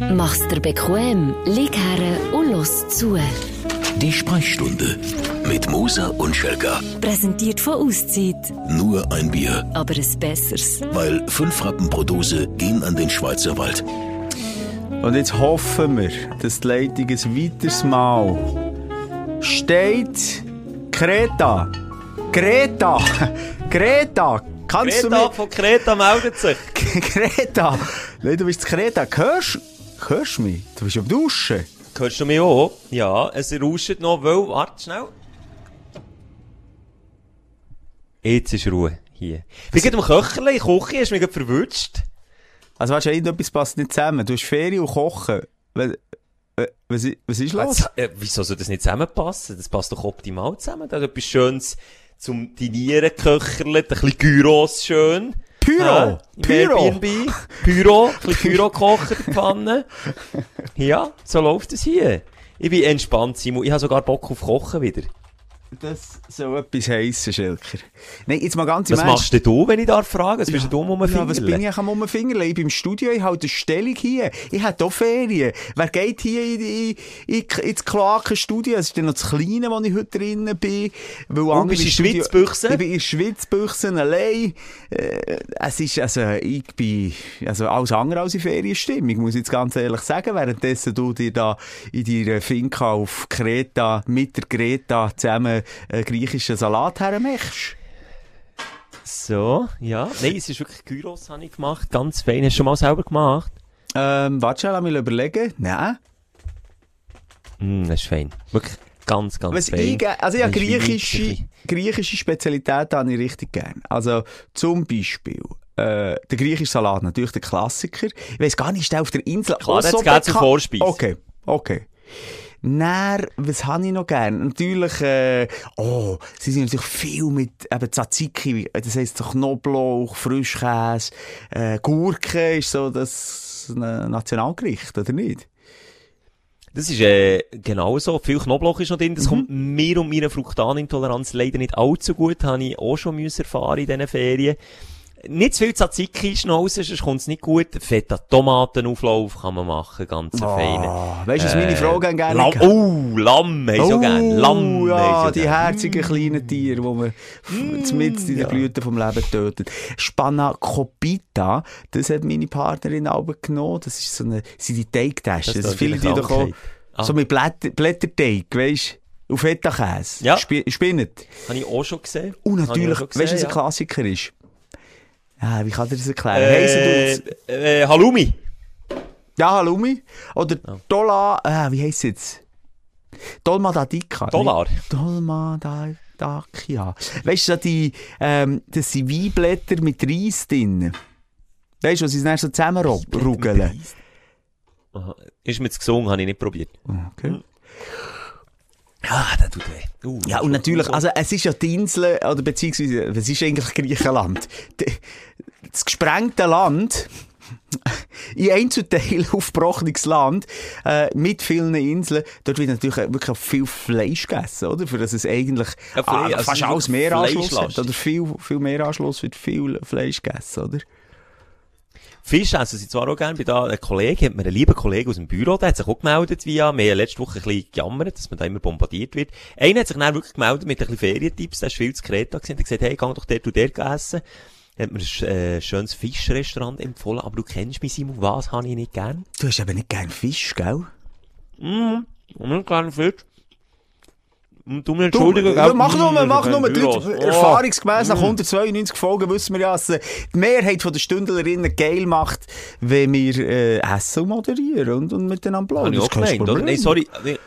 Mach's dir bequem, lieg her und los zu. Die Sprechstunde mit Musa und Schelga. Präsentiert von Auszeit. Nur ein Bier, Aber ein besseres. weil fünf Rappen pro Dose gehen an den Schweizer Wald. Und jetzt hoffen wir, dass die Leitung ein weiteres Mal steht. Kreta! Greta! Greta! Kannst Greta von Kreta meldet sich. du. Greta! Nein, du bist Kreta. Hörst, hörst du mich? Du bist am Duschen. Hörst du mich auch? Ja, es rauscht noch, weil, warte schnell. Jetzt ist Ruhe hier. Wie geht am Köcherle? Ich koche, hast du mich gerade verwünscht. Also weißt du, irgendetwas passt nicht zusammen. Du hast Ferien und Kochen. Was, äh, was, i- was ist los? Jetzt, äh, wieso soll das nicht zusammenpassen? Das passt doch optimal zusammen. Da ist etwas Schönes zum Dinieren köcherle, ein bisschen Gyros schön. Pyro! Im Pyro! Airbnb. Pyro, ein Pyro kochen in der Pfanne. Ja, so läuft es hier. Ich bin entspannt, Simon. Ich habe sogar Bock auf Kochen wieder. Das soll etwas heissen, Schelker. Nein, jetzt mal ganz im Was Ernst. machst denn du, wenn ich da frage? Was bist denn du um Ja, was bin ich am Rumfingerle? Ich bin im Studio, ich halte eine Stellung hier. Ich habe hier Ferien. Wer geht hier in, in, in, ins Kloakenstudio? Es ist dann noch das Kleine, wo ich heute drinnen bin. Weil andere bist du in Studio- Schwitzbüchse? Ich bin in Schwitzbüchse allein. Äh, es ist, also, ich bin, also, alles andere als in Ferienstimmung, muss ich jetzt ganz ehrlich sagen. Währenddessen du dir da in deiner Finca auf Kreta mit der Greta zusammen einen griechischen Salat hermachst. So, ja. Nein, es ist wirklich Gyros, habe ich gemacht. Ganz fein. Hast du schon mal selber gemacht? Ähm, warte schon, lass mich überlegen. Nein. Mm, das ist fein. Wirklich ganz, ganz Was fein. ich, also ja, griechische, griechische Spezialitäten habe ich richtig gern. Also, zum Beispiel, äh, der griechische Salat, natürlich der Klassiker. Ich weiss gar nicht, ist der auf der Insel Klar, jetzt so geht's zur bekannt? Vorspeise. Okay, okay. Dann, was habe ich noch gern? Natürlich, äh, oh, sie sind natürlich viel mit eben Tzatziki, das heisst so Knoblauch, Frischkäse, äh, Gurke ist so das Nationalgericht, oder nicht? Das ist äh, genau so. Viel Knoblauch ist noch drin. Mhm. Das kommt mir und meiner Fruktanintoleranz leider nicht allzu gut. Habe ich auch schon müssen erfahren in diesen Ferien. Nicht zu viel Tzatziki raus, sonst kommt es nicht gut. Feta Tomatenauflauf kann man machen, ganz oh, feine. Weißt du, was meine Frau gerne Lamm, gehabt? oh, Lamm, haben sie auch gerne. Lamm, Oh, ja, sie die gerne. herzigen kleinen Tiere, die man mm, mit in der Blüte vom Leben tötet. Spanakopita, das hat meine Partnerin auch genommen. Das ist so eine, sind die Teigtaschen. Das, Das viele die doch auch. Ah. so mit Blätter, Blätterteig, weisst auf Feta-Käse. Ja. Spi Spinnet. Habe ich auch schon gesehen. Und natürlich, weißt du, was ein ja. Klassiker ist? Ja, wie kann ich das erklären? Äh, Heissen äh, Halloumi. Ja, Halloumi. Oder Dola, äh, wie heisst es jetzt? Dolma da Dica. Dollar. Dolma da Dacia. Weißt du, so die, ähm, das sind Weinblätter mit Reis drin. Weißt du, wo sie dann so zusammenrugeln? Ist mir zu gesungen, habe ich nicht probiert. Okay. Ah, das tut weh. Uh, Ja, und natürlich, also es ist ja die Insel, oder beziehungsweise, es ist eigentlich Griechenland. Das gesprengte Land, in Einzelteilen aufgebrochenes Land, äh, mit vielen Inseln, dort wird natürlich wirklich viel Fleisch gegessen, oder? Für das es eigentlich Ja, ah, also fast alles wirklich Meeranschluss hat. Oder viel, viel Meeranschluss wird viel Fleisch gegessen, oder? Fisch essen sie zwar auch gerne. Bei da, ein Kollege, hat mir einen lieben Kollegen aus dem Büro, der hat sich auch gemeldet via, wir haben letzte Woche ein bisschen gejammert, dass man da immer bombardiert wird. Einer hat sich dann wirklich gemeldet mit ein bisschen Ferientipps, der ist viel zu Kreta gewesen, der hat gesagt, hey, geh doch dort und dort essen. Hat mir ein äh, schönes Fischrestaurant empfohlen, aber du kennst mich, Simon, was habe ich nicht gern? Du hast eben nicht gern Fisch, gell? Und nicht gern Fisch. Und du mir Du, entschuldigen, ja, gell? mach nur, Mm, mach ich nur. Die. Leute, Oh. erfahrungsgemäß nach 192 Folgen wissen wir ja, dass äh, die Mehrheit der Stündlerinnen geil macht, wenn wir äh, essen moderieren und, und miteinander plaudern. ich auch Das ist kein gemeint, oder? Nein, sorry. Ich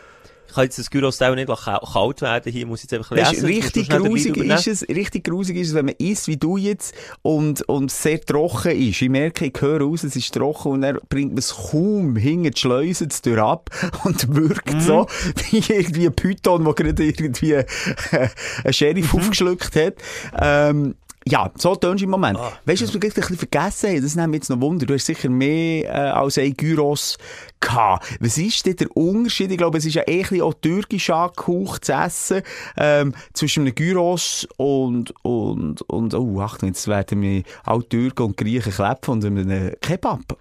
kann jetzt das Gyros auch nicht ka- kalt werden. Hier muss jetzt einfach Weißt, lesen. richtig grusig ist es, richtig grusig ist es, wenn man isst, wie du jetzt, und, und sehr trocken ist. Ich merke, ich höre raus, es ist trocken, und dann bringt man es kaum hinter die Schleuse durch ab, und wirkt Mhm. so, wie irgendwie ein Python, der gerade irgendwie einen Sheriff Mhm. aufgeschluckt hat. Ähm, ja, so tönst du im Moment. Ah. Weißt du, was wir ein bisschen vergessen haben? Das nimmt mich jetzt noch Wunder. Du hast sicher mehr äh, als ein Gyros gehabt. Was ist denn der Unterschied? Ich glaube, es ist ja eh ein bisschen auch türkisch angehaucht zu essen, ähm, zwischen einem Gyros und, und, und, oh, Achtung, jetzt werden mir alle Türken und Griechen klepfen und einem Kebab.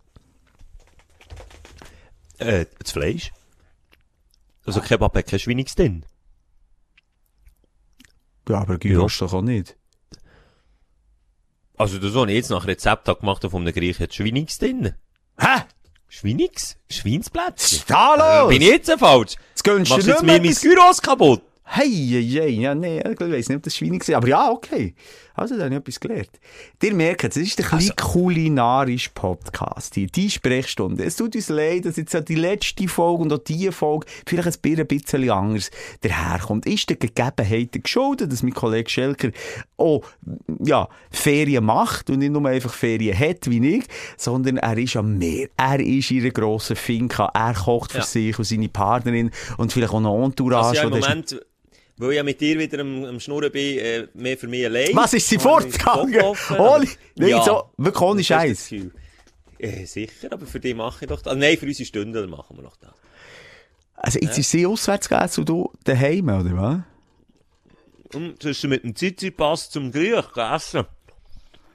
Äh, das Fleisch. Also Kebab hat kein Schweinix drin. Ja, aber Gyros doch auch nicht. Also das, was ich jetzt nach Rezept habe gemacht habe von einem Gericht, hat Schweinix drin. Hä? Schweinix? Schweinsplätzchen? ist da los? Bin ich jetzt falsch? Jetzt gönnst Machst du jetzt mir mein Gyros kaputt? Hey, hey, hey, ja, nee, ich weiss nicht, ob das Schweine war. Aber ja, okay. Also, da habe ich etwas gelernt. Ihr merkt, es ist ein Also- kleiner kulinarischer Podcast hier. Die Sprechstunde. Es tut uns leid, dass jetzt auch die letzte Folge und auch diese Folge vielleicht ein bisschen anders daherkommt. Ist der Gegebenheit geschuldet, dass mein Kollege Schelker auch, ja, Ferien macht und nicht nur einfach Ferien hat, wie ich, sondern er ist am Meer. Er ist in einer grossen Finca. Er kocht für Ja. sich und seine Partnerin und vielleicht auch noch Entourage. Also ja, im Moment, weil ich ja mit dir wieder am, am Schnurren bin, äh, mehr für mich allein. Was ist sie fortgegangen? Ohne, aber- nein, Ja. so, wirklich ohne Scheiß. Äh, sicher, aber für die mache ich doch das. Also, nein, für unsere Stunden machen wir noch das. Also, jetzt ist sie auswärts gegessen und du daheim, oder was? Und hast du mit dem Zizi-Pass zum Griech gegessen?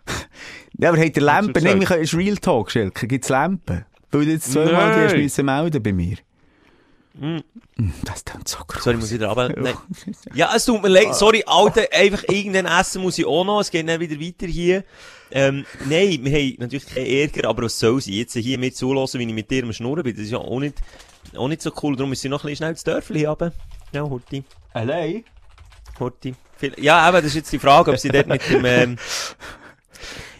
Ja, aber hat der Lampe, gesagt? nein, wir können- ist Real Talk, Schelker, gibt's Lampen? Weil du jetzt zweimal die Nein. hast melden bei mir. Das klingt so groß. Sorry, muss ich wieder runter. Nein. Ja, es tut mir leid. Sorry, Alter, einfach irgendein Essen muss ich auch noch. Es geht dann wieder weiter hier. Ähm, nein, wir haben natürlich keinen Ärger, aber was soll sie? Jetzt hier mit zulassen, wie ich mit dir am Schnurren bin, das ist ja auch nicht, auch nicht so cool. Darum müssen wir noch ein bisschen schnell das Dörfli haben. Ja, Horti. Allein? Horti. Ja, aber das ist jetzt die Frage, ob sie dort mit dem, ähm,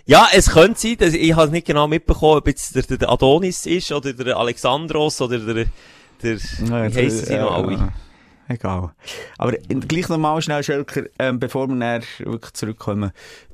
ja, es könnte sein, dass ich habe nicht genau mitbekommen, ob jetzt der, der Adonis ist, oder der Alexandros, oder der, der, wie heissen sie noch alle? Egal. Aber gleich nochmal schnell, Schelker, ähm, bevor wir dann wirklich zurückkommen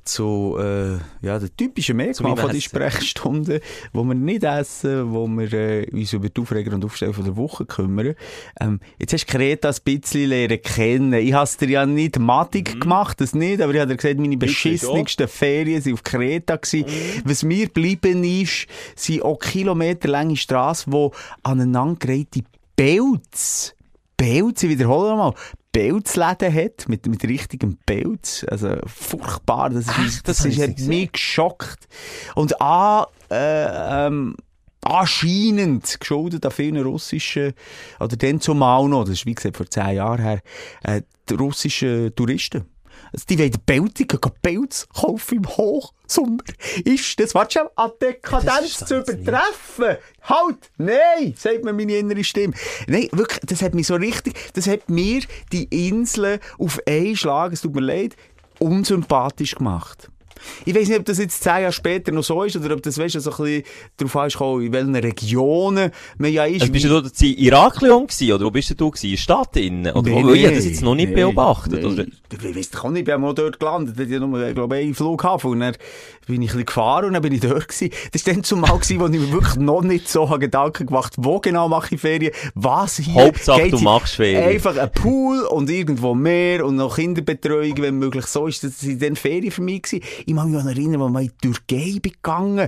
zu äh, ja, der typischen Merkmal von die Essen. Sprechstunde, wo wir nicht essen, wo wir äh, uns über die Aufreger und Aufsteller von der Woche kümmern. Ähm, jetzt hast du Kreta ein bisschen lernen kennen. Ich habe dir ja nicht matig gemacht, das nicht, aber ich habe dir gesagt, meine beschissensten Ferien waren auf Kreta. Gewesen. Was mir geblieben ist, sind auch kilometerlange Strassen, die aneinandergereihte Pelz Pelz, ich wiederhole nochmal, Pelzläden hat, mit, mit richtigem Pelz. Also, furchtbar. Das, ist, das, Das ist, hat mich geschockt. Und an, äh, ähm, anscheinend geschuldet an vielen russischen, oder dann zumal noch, das ist wie gesagt vor zehn Jahren her, äh, russischen Touristen. Also die wollen gehen Pelz kaufen im Hochsommer. Ist das, warte schon, an Dekadenz zu übertreffen? Halt! Nein! Sagt mir meine innere Stimme. Nein, wirklich, das hat mich so richtig, das hat mir die Inseln auf einen Schlag, es tut mir leid, unsympathisch gemacht. Ich weiß nicht, ob das jetzt zehn Jahre später noch so ist, oder ob das, weißt du, so ein bisschen darauf ankommt, in welchen Regionen man ja ist. Also bist du dort in Iraklion gewesen, oder wo bist du gewesen? In der Stadt innen? Oder wo? Ich habe das jetzt noch nicht nee, beobachtet, nee. oder? Ich weiss doch nicht, ich bin auch dort gelandet. Ich hatte nur, glaube ich, einen Flughafen. Und dann bin ich ein bisschen gefahren und dann bin ich dort gewesen. Das war dann zumal gewesen, wo ich mir wirklich noch nicht so habe Gedanken gemacht wo genau mache ich Ferien, was hier. Hauptsache, geht du machst Ferien. Einfach ein Pool und irgendwo mehr und noch Kinderbetreuung, wenn möglich. So ist das sind dann Ferien für mich gewesen. Ich kann mich erinnern, als wir in die Türkei gegangen.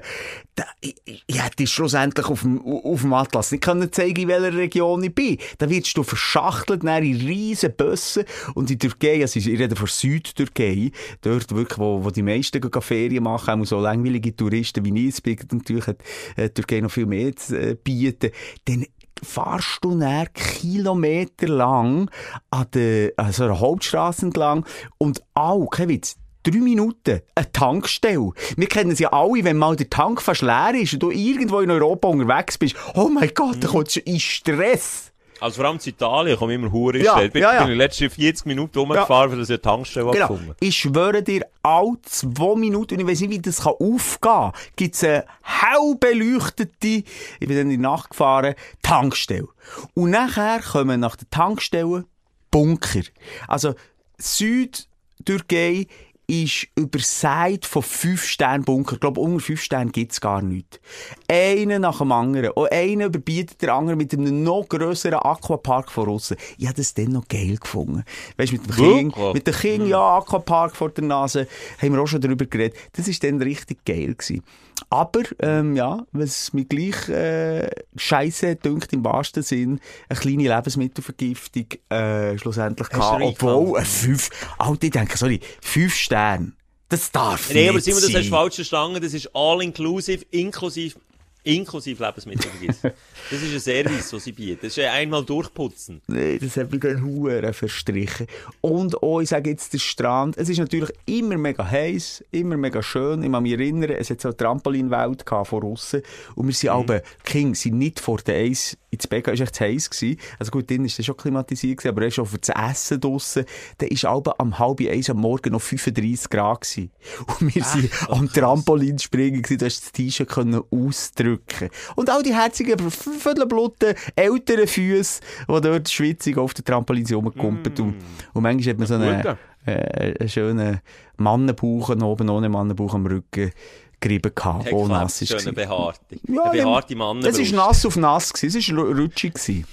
Da, ich, ich, ich hätte schlussendlich auf dem, auf dem Atlas nicht können zeigen, in welcher Region ich bin. Da wirst du verschachtelt, in riesen Bussen. Und in Türkei, also ich rede von Südtürkei, dort wirklich, wo, wo die meisten Ferien machen, auch so langweilige Touristen wie ich natürlich hat äh, Türkei noch viel mehr zu äh, bieten. Dann fahrst du dann Kilometer lang an der, an so einer Hauptstrasse entlang und auch, kein Witz, drei Minuten eine Tankstelle. Wir kennen es ja alle, wenn mal der Tank fast leer ist und du irgendwo in Europa unterwegs bist. Oh mein Gott, da kommst du in Stress. Also vor allem in Italien komme ich immer hure Ja, ja, bin, ja, ja. bin die letzten 40 Minuten rumgefahren, weil ich eine Tankstelle Genau. gefunden Ich schwöre dir, alle zwei Minuten, und ich weiß nicht, wie das kann aufgehen kann, gibt es eine hell beleuchtete, ich bin dann in die Nacht gefahren, Tankstelle. Und nachher kommen nach der Tankstelle Bunker. Also, Südtürkei ist überseit von 5 Sternen Bunker. Ich glaube, unter 5 Sternen gibt's gar nichts. Einen nach dem anderen. Und einer überbietet der andere mit einem noch grösseren Aquapark von aussen. Ich habe das dann noch geil gefunden. Weißt du, mit dem Wirklich? mit dem Kind, ja, Aquapark vor der Nase, haben wir auch schon darüber geredet. Das ist dann richtig geil gewesen. Aber, ähm, ja, was mir gleich, äh, scheisse dünkt im wahrsten Sinn, eine kleine Lebensmittelvergiftung, äh, schlussendlich gehabt. Obwohl, ein fünf, Alter, ich denke, sorry, fünf Sterne. Das darf Nee, nicht aber Simon, das hast du falsch verstanden. Das ist all inclusive, inklusive Inklusive Lebensmittelvergis. das ist ein Service, den sie bieten. Das ist ja einmal durchputzen. Nee, das hat mich gerade Huren verstrichen. Und auch, ich sage jetzt, der Strand, es ist natürlich immer mega heiß, immer mega schön. Ich kann mich erinnern, es hat so eine Trampolinwelt von aussen. Und wir sind alle, King, sind nicht vor der Eis ins Bett, es war echt zu heiß gewesen. Also gut, dann war es schon klimatisiert gewesen, aber erst auch für das Essen draussen, da ist alle am halb eins am Morgen noch 35 Grad gewesen. Und wir sind am Trampolin springen gewesen, du hast das T-Shirt können ausdrücken. Und all die herzigen, viertelbluten, älteren Füße, die dort schwitzig auf der Trampolin rumgekumpelt. Und, und manchmal hat man so einen, äh, einen schönen Mannenbauch oben ohne Mannenbauch am Rücken gerieben gehabt, wo nass ist. Schöne behaarte. Ja, Eine behaarte Mann. Es war nass auf nass, es war rutschig. gewesen.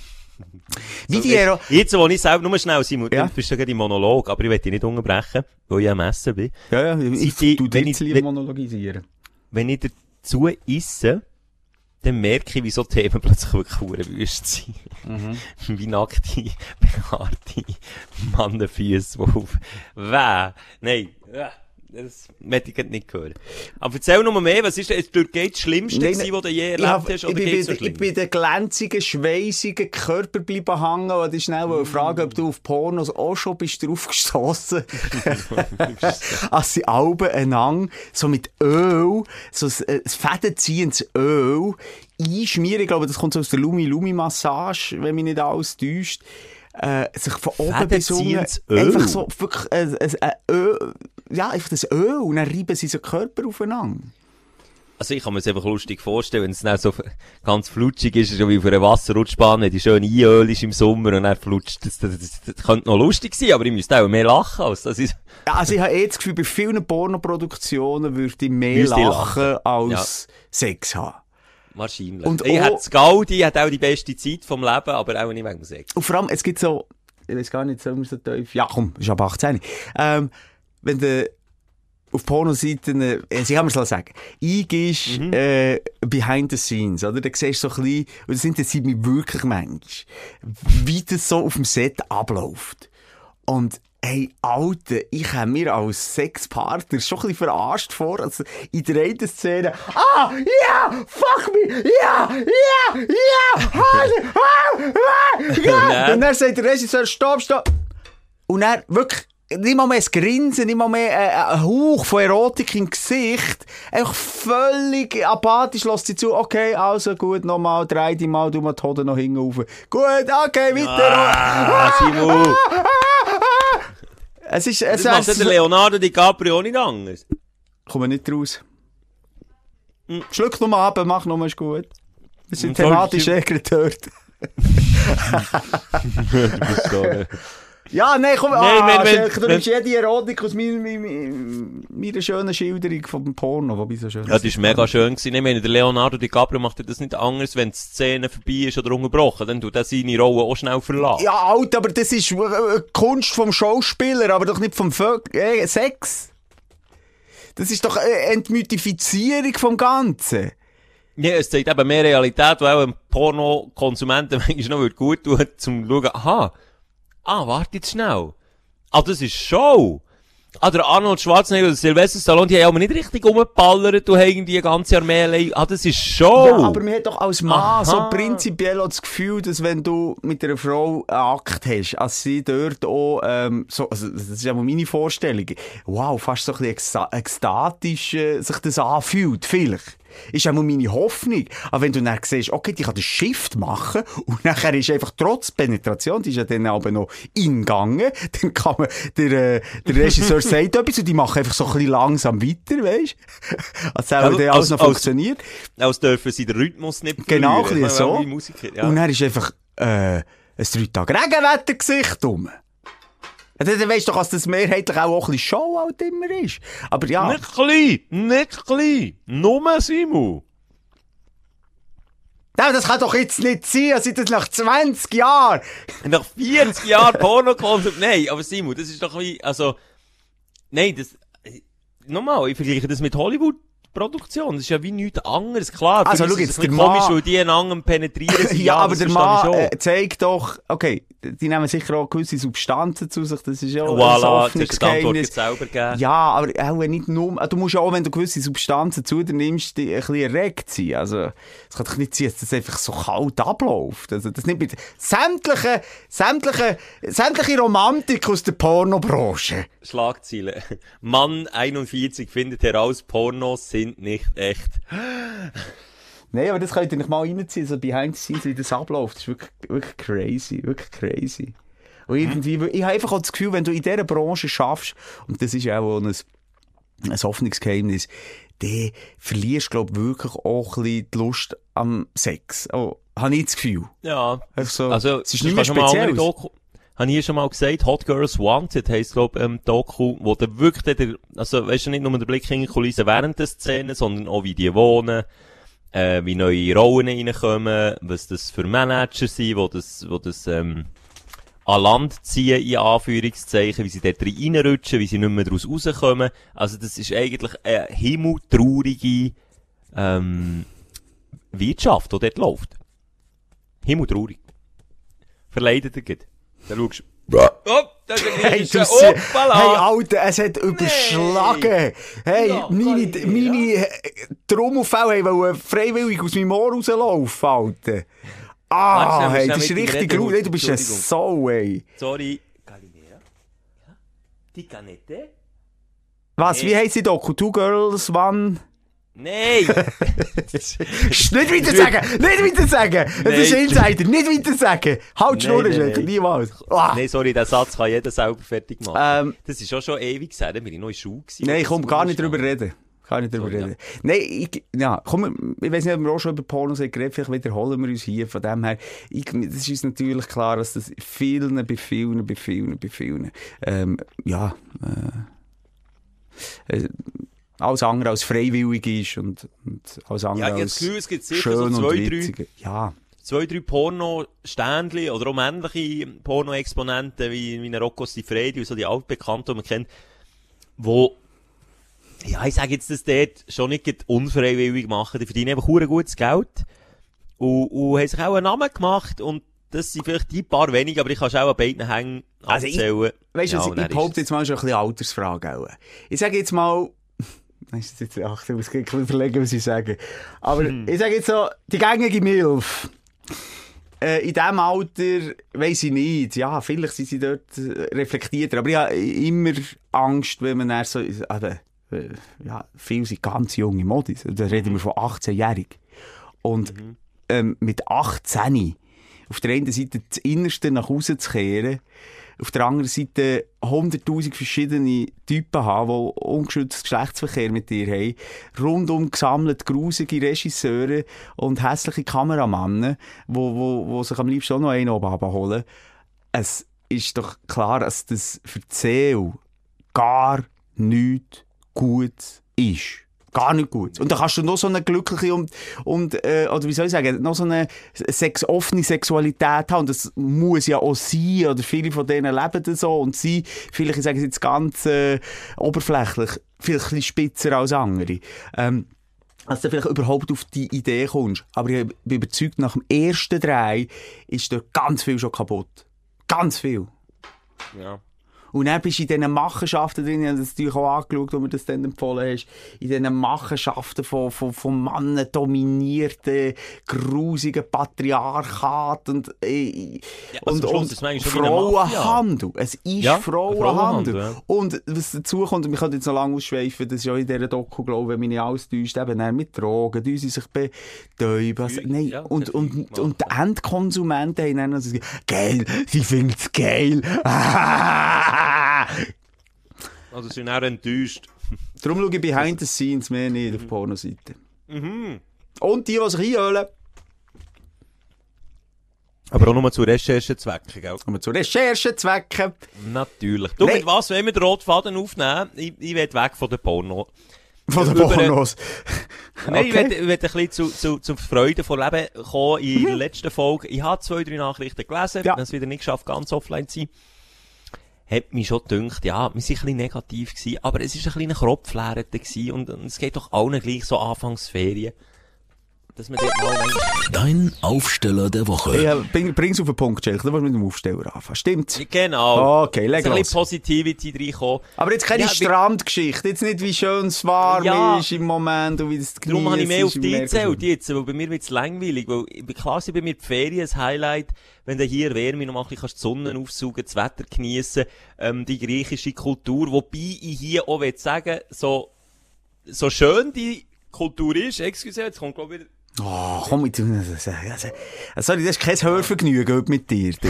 Wie die Jetzt, Ero jetzt, wo ich selber, nur schnell, Simon, Ja. du bist ja gerade im Monolog, aber ich will dich nicht unterbrechen, weil ich am Essen bin. Ja, ja, ich, ich- tu wenn ich- wenn- monologisieren. Wenn ich dazu esse, dann merke ich, wieso Themen plötzlich wirklich hure wüst sind. Mhm. Wie nackte, behaarte Mannenfüße, die auf, weh, nein, äh, das möchte ich nicht hören. Aber erzähl noch mal mehr, was ist denn, Türkei das Schlimmste Nein, gewesen, was du je Ich, erlebt hab, hast, ich, oder bin, geht's bei- so ich bin den glänzigen, schweissigen Körper bleiben hängen und ich schnell mm. fragen, ob du auf Pornos auch schon bist drauf gestossen. Als sie Alben einander so mit Öl, so ein, ein fadenziehendes Öl einschmieren. Ich glaube, das kommt so aus der Lumi-Lumi-Massage, wenn mich nicht alles täuscht. Äh, sich von oben bis unten einfach so wirklich ein, ein Öl, ja, einfach das Öl und dann reiben sie so Körper aufeinander. Also ich kann mir das einfach lustig vorstellen, wenn es dann so ganz flutschig ist, so wie auf einer Wasserrutschbahn, wenn die schön Einöl ist im Sommer und dann flutscht. Das, das, das, das könnte noch lustig sein, aber ich müsste auch mehr lachen, als das ist. Ja, also ich habe eh das Gefühl, bei vielen Pornoproduktionen würde ich mehr ich lachen, lachen. als Sex haben. Wahrscheinlich. Und ich auch- Gaudi, hat auch die beste Zeit vom Leben, aber auch nicht wegen Sex. Und vor allem, es gibt so, ich weiß gar nicht, wir so tief, ja komm, ist ab 18. Ähm, wenn du auf Pornoseiten, äh, sie haben es sagen, eingehst, äh, behind the scenes, oder? Da siehst du so ein bisschen, und das interessiert mich wirklich manchmal, wie das so auf dem Set abläuft. Und, hey, Alter, ich habe mir als Sexpartner schon ein bisschen verarscht vor, also in der einen Szene, ah, ja, fuck me, ja, ja, ja, ah, ah, ah, ja. Und dann sagt der Regisseur, stopp, stopp. Und dann wirklich, nicht mal mehr das Grinsen, nicht mal mehr äh, ein Hauch von Erotik im Gesicht. Einfach völlig apathisch lässt sie zu. Okay, also gut, nochmal, drei die Mal, du mal die Hoden noch hinten rauf. Gut, okay, weiter. Ah, Simon! Es ist, es Das macht ist, der Leonardo DiCaprio nicht anders. Kommen nicht raus. Schluck nochmal ab, mach nochmal, ist gut. Wir sind voll thematisch eh dort. Du bist so, äh, Ja, nein, komm, Nein, ah, wenn- wenn- Schelke, du wenn- nimmst jede Erotik aus meiner, meiner, meiner schönen Schilderung vom Porno, wobei so schön Ja, das ist mega schön gewesen. Ich meine, der Leonardo DiCaprio macht das nicht anders, wenn die Szene vorbei ist oder unterbrochen. Dann tut er seine Rolle auch schnell verlassen. Ja, alt, aber das ist äh, Kunst vom Schauspieler, aber doch nicht vom Vö äh, Sex. Das ist doch äh, Entmythifizierung vom Ganzen. Ja, es zeigt eben mehr Realität, weil auch ein Porno-Konsumenten manchmal noch gut tun, zum zu schauen, aha, ah, warte jetzt schnell. Ah, das ist Show. Ah, der Arnold Schwarzenegger oder Sylvester Stallone, die haben aber nicht richtig rumgeballert, du hast irgendwie eine ganze Armee allein. Ah, das ist Show. Ja, aber man hat doch als Mann Aha. so prinzipiell auch das Gefühl, dass wenn du mit einer Frau einen Akt hast, als sie dort auch, ähm, so, also das ist ja mal meine Vorstellung, wow, fast so ein bisschen ekstatisch äh, sich das anfühlt, vielleicht. Ist auch mal meine Hoffnung. Aber wenn du dann siehst, okay, die kann den Shift machen und nachher ist einfach trotz Penetration, die ist ja dann aber noch ingegangen, dann kann man, der, äh, der Regisseur sagt etwas und die machen einfach so ein bisschen langsam weiter, weißt? Als auch ja, alles noch als- funktioniert. Als dürfen sie den Rhythmus nicht Genau, ein bisschen so. Musiker, ja. Und dann ist einfach äh, ein drei Tage Regenwettergesicht rum. Dann weisst du doch, dass das mehrheitlich auch, auch ein bisschen Show halt immer ist. Aber ja, Nicht klein, nicht klein. Nur Simon. Nein, das kann doch jetzt nicht sein, als ich das nach 20 Jahren... Nach 40 Jahren Pornokonsum. Nein, aber Simon, das ist doch wie, also, nein, das, äh, nochmal, ich vergleiche das mit Hollywood. Produktion. Das ist ja wie nichts anderes. Klar, Also, schau ist jetzt, bisschen der Mann- komisch, weil die einander penetrieren. sind. Ja, aber der Mann äh, zeigt doch, okay, die nehmen sicher auch gewisse Substanzen zu sich, das ist ja Voilà, ein das ist Geheimnis. selber gegeben. Ja, aber auch nicht nur, du musst ja auch, wenn du gewisse Substanzen zu dir nimmst, die ein bisschen erregt sein. Also, es kann doch nicht sein, dass das einfach so kalt abläuft. Also, das nicht mit sämtliche, sämtliche, sämtliche Romantik aus der Pornobranche. Schlagziele. Mann 41 findet heraus, Pornos sind nicht echt. Nein, aber das könnt ihr nicht mal reinziehen, so behind the scenes, wie das abläuft. Das ist wirklich, wirklich crazy, wirklich crazy. Und irgendwie, ich habe einfach auch das Gefühl, wenn du in dieser Branche schaffst, und das ist ja auch ein, ein Hoffnungsgeheimnis, dann verlierst du, glaube ich, wirklich auch ein bisschen die Lust am Sex. Oh, habe ich das Gefühl. Ja. Einfach so, Also, es ist nicht mehr speziell. Habe ich hier schon mal gesagt, Hot Girls Wanted heisst, glaub, ähm, Doku, wo der wirklich der, also, weißt du, nicht nur der Blick in die Kulissen während der Szene, sondern auch wie die wohnen, äh, wie neue Rollen reinkommen, was das für Manager sind, wo das, wo das, ähm, an Land ziehen, in Anführungszeichen, wie sie dort reinrutschen, wie sie nicht mehr daraus rauskommen. Also, das ist eigentlich eine himmeltraurige, ähm, Wirtschaft, die dort läuft. Himmeltraurig. Verleidet er geht. Dann schaust du. Das ist ein Hey, Riesen. du sie- Hoppala. hey, Alter, es hat überschlagen. Hey, Ja, meine, meine äh, Trommelfälle wollen freiwillig aus meinem Ohr rauslaufen, Alter. Ah, Warte, hey, das ist richtig gut. Hey, du bist ein. Sau, ey. Sorry. Galilea. Ja? Die Canette? Was, wie heisst die Doku? Two Girls, One... Psst, nicht weiter sagen! Nicht weiter sagen! Das ist. Insider! Nicht weiter sagen! Halt Schnur, nein, Schenker, nein. niemals! Ah. Nein, sorry, den Satz kann jeder selber fertig machen. Ähm, das ist auch schon ewig her, da bin ich noch in Schule. Nein, komm, gar ich nicht drüber reden. Gar nicht drüber Sorry, reden. Nein, ich, ja, komm, ich weiß nicht, ob wir auch schon über Pornos geredet, vielleicht wiederholen wir uns hier. Von dem her, ich, das ist natürlich klar, dass das vielen, bei vielen, bei vielen, bei vielen, ähm, ja, äh, äh, alles andere als freiwillig ist und, und alles andere Ja, ich als Gefühl, es gibt sicher schön so und zwei, drei, witzig. Ja. zwei, drei Porno-Ständchen oder auch männliche Porno-Exponenten wie, wie ein Rocco Sifredi und so die altbekannten, die man kennt, wo, ja, ich sage jetzt, dass dort schon nicht unfreiwillig machen, die verdienen einfach hure gutes Geld und, und haben sich auch einen Namen gemacht und das sind vielleicht die paar wenige, aber ich kann es auch an beiden Hängen Also ich- abzählen. Weißt du, Ja, und ich behaupte jetzt mal schon ein bisschen Altersfrage. Auch. Ich sage jetzt mal, ist jetzt, ach, ich muss überlegen, was ich sage. Aber Hm. ich sage jetzt so, die gängige Milf. Äh, in diesem Alter weiss ich nicht. Ja, vielleicht sind sie dort äh, reflektierter. Aber ich habe immer Angst, wenn man so, äh, ja, viele sind ganz junge Modis. Da reden wir von 18-jährig. Und ähm, mit 18 auf der einen Seite das Innerste nach außen zu kehren, auf der anderen Seite 100.000 verschiedene Typen haben, die ungeschütztes Geschlechtsverkehr mit dir haben, rundum gesammelt grusige Regisseure und hässliche Kameramannen, wo, wo, wo sich am liebsten auch noch einen oben abholen. Es ist doch klar, dass das Seele gar nichts Gutes ist. Gar nicht gut. Und dann kannst du noch so eine glückliche und, und äh, oder wie soll ich sagen, noch so eine sex offene Sexualität haben. Und das muss ja auch sein, oder viele von denen leben das so. Und sie, vielleicht, ich sage es jetzt ganz äh, oberflächlich, vielleicht ein spitzer als andere. Ähm, dass du vielleicht überhaupt auf die Idee kommst. Aber ich bin überzeugt, nach dem ersten Drei ist dort ganz viel schon kaputt. Ganz viel. Ja. Und dann bist du in diesen Machenschaften drin, ich habe das natürlich auch angeschaut, wo mir das dann empfohlen hast, in diesen Machenschaften von, von, von Männern dominierten, grusigen Patriarchat und, äh, Ja, also und, und es. Frauenhandel. Es ist Ja, Frauenhandel. Ja. Und was dazu kommt, und wir können jetzt noch lange ausschweifen, das ist ja in dieser Doku, glaube ich, wenn mich alles täuscht, eben mit Drogen, die sich betäuben. Also, nein, ja, und, und, und, die Endkonsumenten haben dann also geil, sie finden's geil. Also sind auch enttäuscht. Darum schaue ich behind the scenes mehr nicht auf Pornoseite. Und die, die sich einholen, Aber auch nur zu Recherchezwecken, gell? kommen zu Recherchezwecken. Natürlich. Du, mit was wollen wir den Rotfaden aufnehmen? Ich, ich will weg von der Porno. Von den Pornos. Nein, ich Okay. ich will ein bisschen zu, zu, zur Freude von Leben kommen in der letzten Folge. Ich habe zwei, drei Nachrichten gelesen. Ja. Es wieder nicht geschafft, ganz offline zu sein. Hat mich schon gedacht, ja, wir sind ein bisschen negativ gewesen, aber es ist ein kleiner Kropflärete gewesen und, und es geht doch allen gleich so Anfangsferien. Dass man dort mal Dein Aufsteller der Woche. Ja, bring, bring's auf den Punkt, Schelker. Du musst mit dem Aufsteller anfangen. Stimmt's? Genau. Okay, leg Dass ein los. bisschen Positivity reinkommen. Aber jetzt keine Ja, Strandgeschichte. Jetzt nicht, wie schön es warm Ja. ist im Moment und wie das Darum habe ich mehr auf genießt Merkel. gezählt jetzt, weil bei mir wird's langweilig, weil, ich- klar sind bei mir die Ferien ein Highlight, wenn du hier Wärme noch mal ein bisschen kannst die Sonne aufsaugen, das Wetter geniessen, ähm, die griechische Kultur, wobei ich hier auch sagen, so, so schön die Kultur ist, excuse, jetzt kommt glaub ich wieder, Oh, komm, ich also, Sorry, das ist kein Hörvergnügen mit dir, du.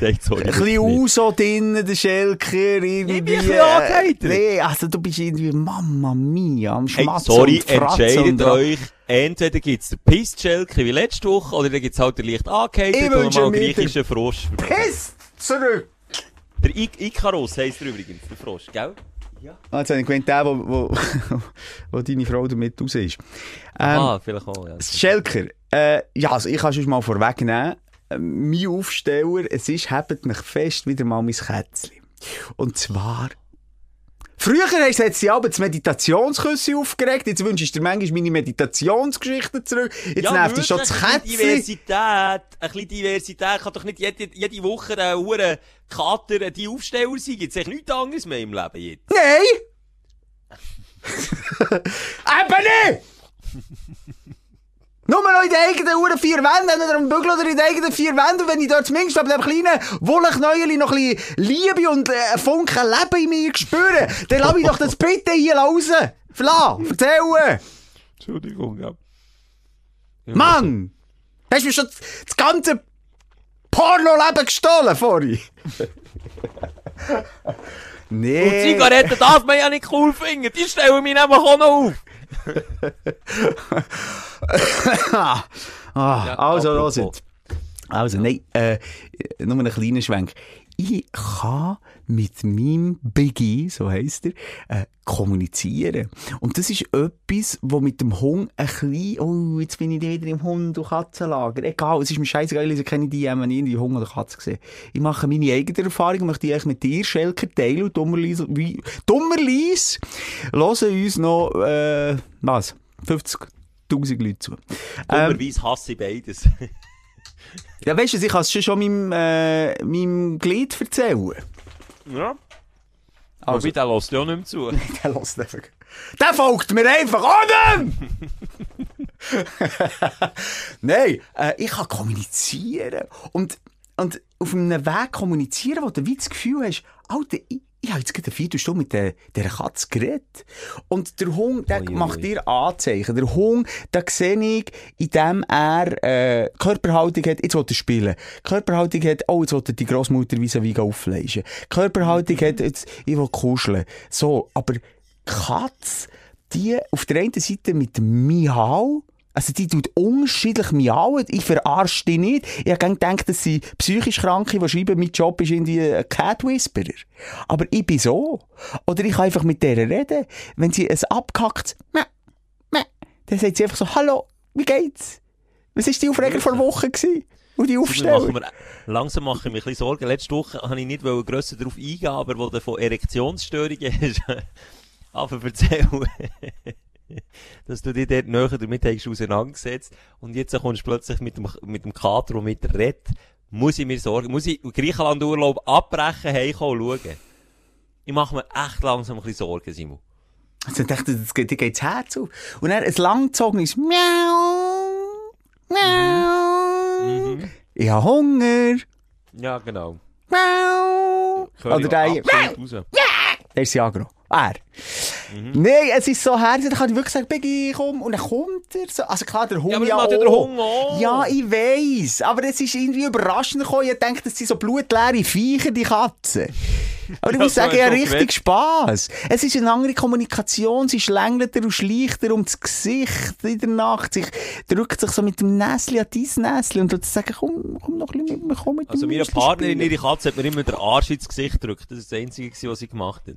denkt so, Ein bisschen Uso drinnen, der Schelker, irgendwie. Ich bin ein bisschen nee, also du bist irgendwie Mamma Mia, am Hey, Schmatzen sorry, entscheidet euch, entweder gibt's den Piss-Schelke wie letzte Woche, oder dann gibt's halt den leicht Ich angeheitert und mal griechischen Frosch. Piss zurück! Der I Ikaros heisst er übrigens, der Frosch, gell? Ah, jetzt habe ich gemeint, der, wo, wo, wo deine Frau damit raus ist. Ähm, ah, vielleicht auch, ja. Schelker, äh, ja, also ich kann es mal vorwegnehmen. Mein Aufsteller, es ist, hebt mich fest, wieder mal mein Kätzchen. Und zwar, früher hast du sich aber das Meditationsküsse aufgeregt, jetzt wünschst du dir manchmal meine Meditationsgeschichten zurück, jetzt nervt dich schon das wirklich, ein bisschen Kätzchen. Diversität, ein bisschen Diversität kann doch nicht jede, jede Woche ein hure Kater äh, die Aufsteller sein. Gibt's echt nichts anderes mehr im Leben jetzt? Nein! Eben nicht! Nur noch in den eigenen Uhren vier Wänden, entweder am Bügel oder in den eigenen vier Wänden. Und wenn ich dort zumindest bei dem kleinen Wollknäueli noch ein bisschen Liebe und äh, Funken Leben in mir spüre, dann lass mich doch das bitte hier raus. Fla, erzählen! Entschuldigung, ja. Mann! Hast du mir schon das, das ganze Porno-Leben gestohlen vorhin? nee. Und Zigaretten darf man ja nicht cool finden. Die stellen mich nämlich auch noch auf. ah, Ja, also, apropos. Also, nein, äh, nur einen kleinen Schwenk. Ich kann mit meinem Biggie, so heisst er, äh, kommunizieren. Und das ist etwas, wo mit dem Hund ein bisschen, oh, jetzt bin ich wieder im Hund- und Katzenlager. Egal, es ist mir scheißegal, ich kenne die, haben nie Hund oder Katze gesehen. Ich mache meine eigene Erfahrung, möchte die eigentlich mit dir, Schelker, teilen und dummerlies, wie, dummerlies, hören uns noch, äh, was? 50.000 Leute zu. Ähm, Dummerweise hasse ich beides. ja, weißt du, ich kann es schon, schon meinem, äh, meinem Glied erzählen. Ja. Also. Wobei, der lässt ja auch nicht mehr zu. Der lässt einfach. Der folgt mir einfach an! Nein, äh, ich kann kommunizieren. Und, und auf einem Weg kommunizieren, wo du wie das Gefühl hast, Alter, ich, ich habe jetzt gerade eine Viertelstunde mit der, dieser Katze geredet. Und der Hund, der ui, macht ui. dir Anzeichen. Der Hund, da sehe ich, indem er äh, Körperhaltung hat, jetzt will er spielen. Körperhaltung hat, oh, jetzt will er die Grossmutter vis-à-vis auffleischen. Körperhaltung hat, jetzt, ich will kuscheln. So, aber Katz, die auf der einen Seite mit Miau, also die tut unterschiedlich miauen. Ich verarsche die nicht. Ich habe gedacht, dass sie psychisch Kranke, die schreiben, mein Job ist irgendwie ein Cat Whisperer. Aber ich bin so. Oder ich kann einfach mit der reden. Wenn sie es abkackt, meh, meh, dann sagt sie einfach so, hallo, wie geht's? Was war die Aufreger vor Woche gewesen? Und die Aufstellung? machen wir, langsam mache ich mir ein bisschen Sorgen. Letzte Woche habe ich nicht grösser darauf eingehen, aber wo du von Erektionsstörungen hast, aber erzählen, dass du dich dort näher damit hast auseinandergesetzt und jetzt kommst du plötzlich mit dem, mit dem Kater, der mit dir redet, muss ich mir Sorgen, muss ich Griechenland-Urlaub abbrechen, heimkommen und schauen. Ich mache mir echt langsam ein bisschen Sorgen, Simon. Also ich dachte, das geht, dir geht's Herz auf. Und dann ein langgezogenes Miau, Miau. Ich habe Hunger. Ja, genau. Miau. Oder der. Der ist Agro. Er. Nein, es ist so herzlich. Da kann ich wirklich sagen, Biggie, komm. Und dann kommt er so. Also klar, der Hund Ja, ja, der. Hund auch. Ja, ich weiss. Aber es ist irgendwie überraschend gekommen. Ich denke, das sind so blutleere Viecher, die Katzen. Aber ich muss sagen, ja, richtig. Spass. Es ist eine andere Kommunikation. Sie schlängelt und schleicht um das Gesicht in der Nacht. Sie drückt sich so mit dem Näsli an dein Näsli und sagen, komm, komm noch ein bisschen mit mir, komm mit Also meine Partnerin, ihre Katze, hat mir immer den Arsch ins Gesicht gedrückt. Das ist das Einzige, was sie gemacht hat.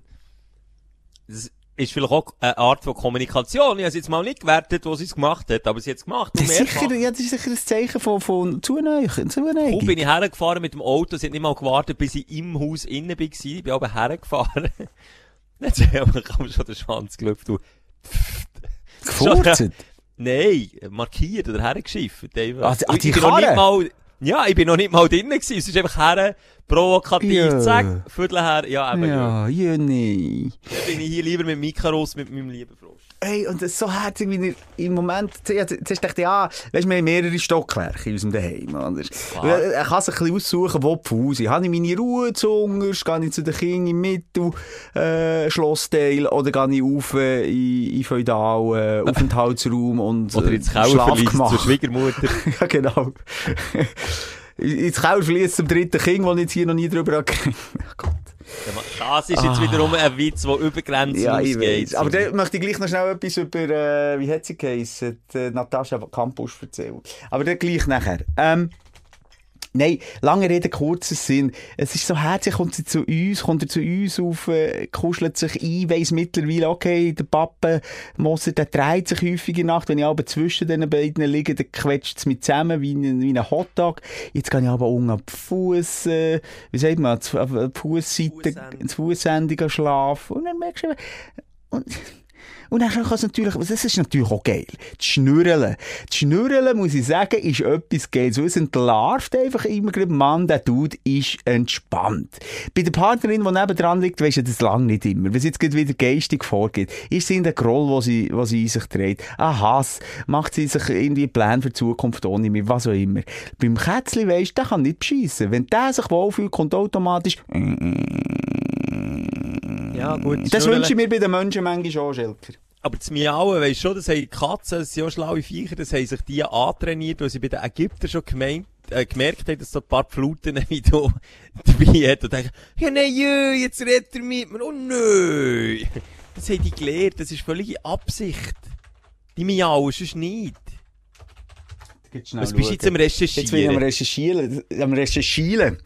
Das, ist vielleicht auch eine Art von Kommunikation. Ich habe es jetzt mal nicht gewertet, wo sie es gemacht hat, aber sie hat es gemacht. Das sicher, ja, das ist sicher ein Zeichen von, von Zuneigung. Zuneigung. bin ich hergefahren mit dem Auto, sie hat nicht mal gewartet, bis ich im Haus innen war. Ich bin aber hergefahren. Sie aber schon den Schwanz gelüpft. Gefurzt. Nein, markiert oder hergeschifft. einfach. Ah, die- ah, die ich bin noch nicht mal, ja, ich bin noch nicht mal drinnen gewesen. Es ist einfach her, provokativ, Ja. zack, Viertel her, ja, eben, ja. Ja, Juni. Dann bin ich hier lieber mit Mikaros, mit meinem lieben Hey, und das ist so herzig, wie im Moment, zuerst dachte ich, ja, weisst, wir haben mehrere Stockwerke in unserem Daheim, oder? Er kann sich ein bisschen aussuchen, wo die Pause. Habe ich meine Ruhe zu unterst, gehe ich zu den Kindern im Mittel, äh, Schlossteil, oder gehe ich auf, äh, in, in feudal, äh, Aufenthaltsraum und, Oder äh, ins Schlafgemach. zur Schwiegermutter. ja, genau. ins Kellerverlies zum dritten Kind, das ich jetzt hier noch nie drüber habe. Das ist jetzt wiederum ein Witz, der über Grenzen Ja, ausgeht. Aber dann möchte ich gleich noch schnell etwas über, äh, wie hat sie geheißen, die Natascha Campus erzählen. Aber dann gleich nachher. Ähm, Nein, lange Rede, kurzer Sinn. Es ist so herzlich, kommt sie zu uns, kommt er zu uns auf, äh, kuschelt sich ein, weiss mittlerweile, okay, der Papa Moser, der dreht sich häufig in der Nacht, wenn ich aber zwischen den beiden liege, dann quetscht es mich zusammen wie ein, wie ein Hotdog. Jetzt gehe ich aber unten am Fuß, äh, wie sagt man, auf die Fußseite, Fussende. ins Fußende schlafen. Und dann merkst du, und, und dann kann es natürlich, das ist natürlich auch geil. Das Schnürren. Das Schnürren, muss ich sagen, ist etwas Geiles. So, es entlarvt einfach immer gerade, Mann, der Dude ist entspannt. Bei der Partnerin, die nebendran liegt, weisst du das lange nicht immer. Wenn sie jetzt wieder geistig vorgeht, ist sie in der Groll, wo sie, wo sie in sich trägt. Ein Hass. Macht sie sich irgendwie Pläne für die Zukunft ohne mich, was auch immer. Beim Kätzli weisst du, der kann nicht beschissen. Wenn der sich wohlfühlt, kommt automatisch, ja, gut. das wünsche ich mir bei den Menschen manchmal auch, Schelker. Aber das Miauen, weisst schon, das haben die Katzen, das sind auch schlaue Viecher, das haben sich die antrainiert, weil sie bei den Ägyptern schon gemeint, äh, gemerkt haben, dass so ein paar Fluten wie du dabei hat und denken, ja nein, jö, jetzt redet er mit mir, oh nö. Das haben die gelernt, das ist völlige Absicht. Die Miauen, sonst nicht. Was bist du jetzt am Jetzt bin ich am Recherchieren? Recherchieren. Am Recherchieren.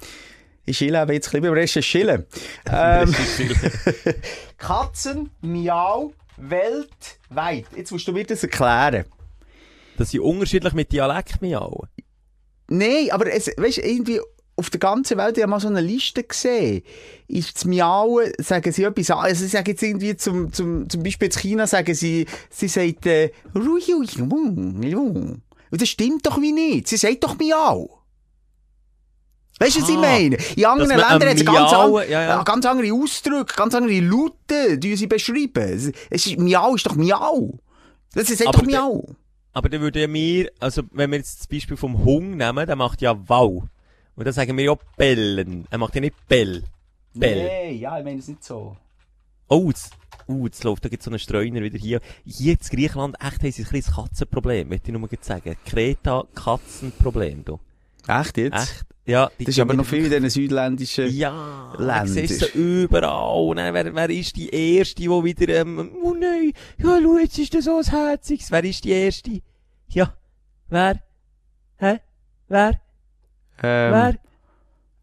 Ich aber jetzt ein bisschen beim Recherchieren. Ähm, Katzen, Miau, weltweit. Jetzt musst du mir das erklären. Dass sie unterschiedlich mit Dialekt miauen. Nein, aber es, weißt, irgendwie auf der ganzen Welt, ich habe mal so eine Liste gesehen, ist das Miauen, sagen sie etwas an, also sie sagen jetzt irgendwie zum, zum, zum Beispiel in China sagen sie, sie sagt, äh, und das stimmt doch wie nicht, sie sagt doch Miau. Weißt du, was ich Ah, meine? In anderen Ländern hat es ganz, an, ja, ja. ganz andere Ausdrücke, ganz andere Laute, die sie beschreiben. Es, es ist, Miau ist doch Miau. Das ist doch Miau. Aber dann würde ja mir, also wenn wir jetzt das Beispiel vom Hung nehmen, der macht ja Wow. Und dann sagen wir ja bellen. Er macht ja nicht Bell. Bell. Nein, ja, ich meine es nicht so. Oh, jetzt, oh, jetzt läuft da jetzt so ein Streuner wieder hier. Hier in Griechenland, echt, haben sie ein kleines Katzenproblem, möchte ich nur mal sagen. Kreta, Katzenproblem, du. Echt jetzt? Echt? Ja. die Das ist aber noch viel in diesen südländischen... Ja, Länder. du siehst sie überall. Und dann, wer, wer ist die Erste, die wieder, ähm, oh nein, ja, schau, jetzt ist das so ein Herziges. Wer ist die Erste? Ja, wer? Hä? Wer? Ähm, wer?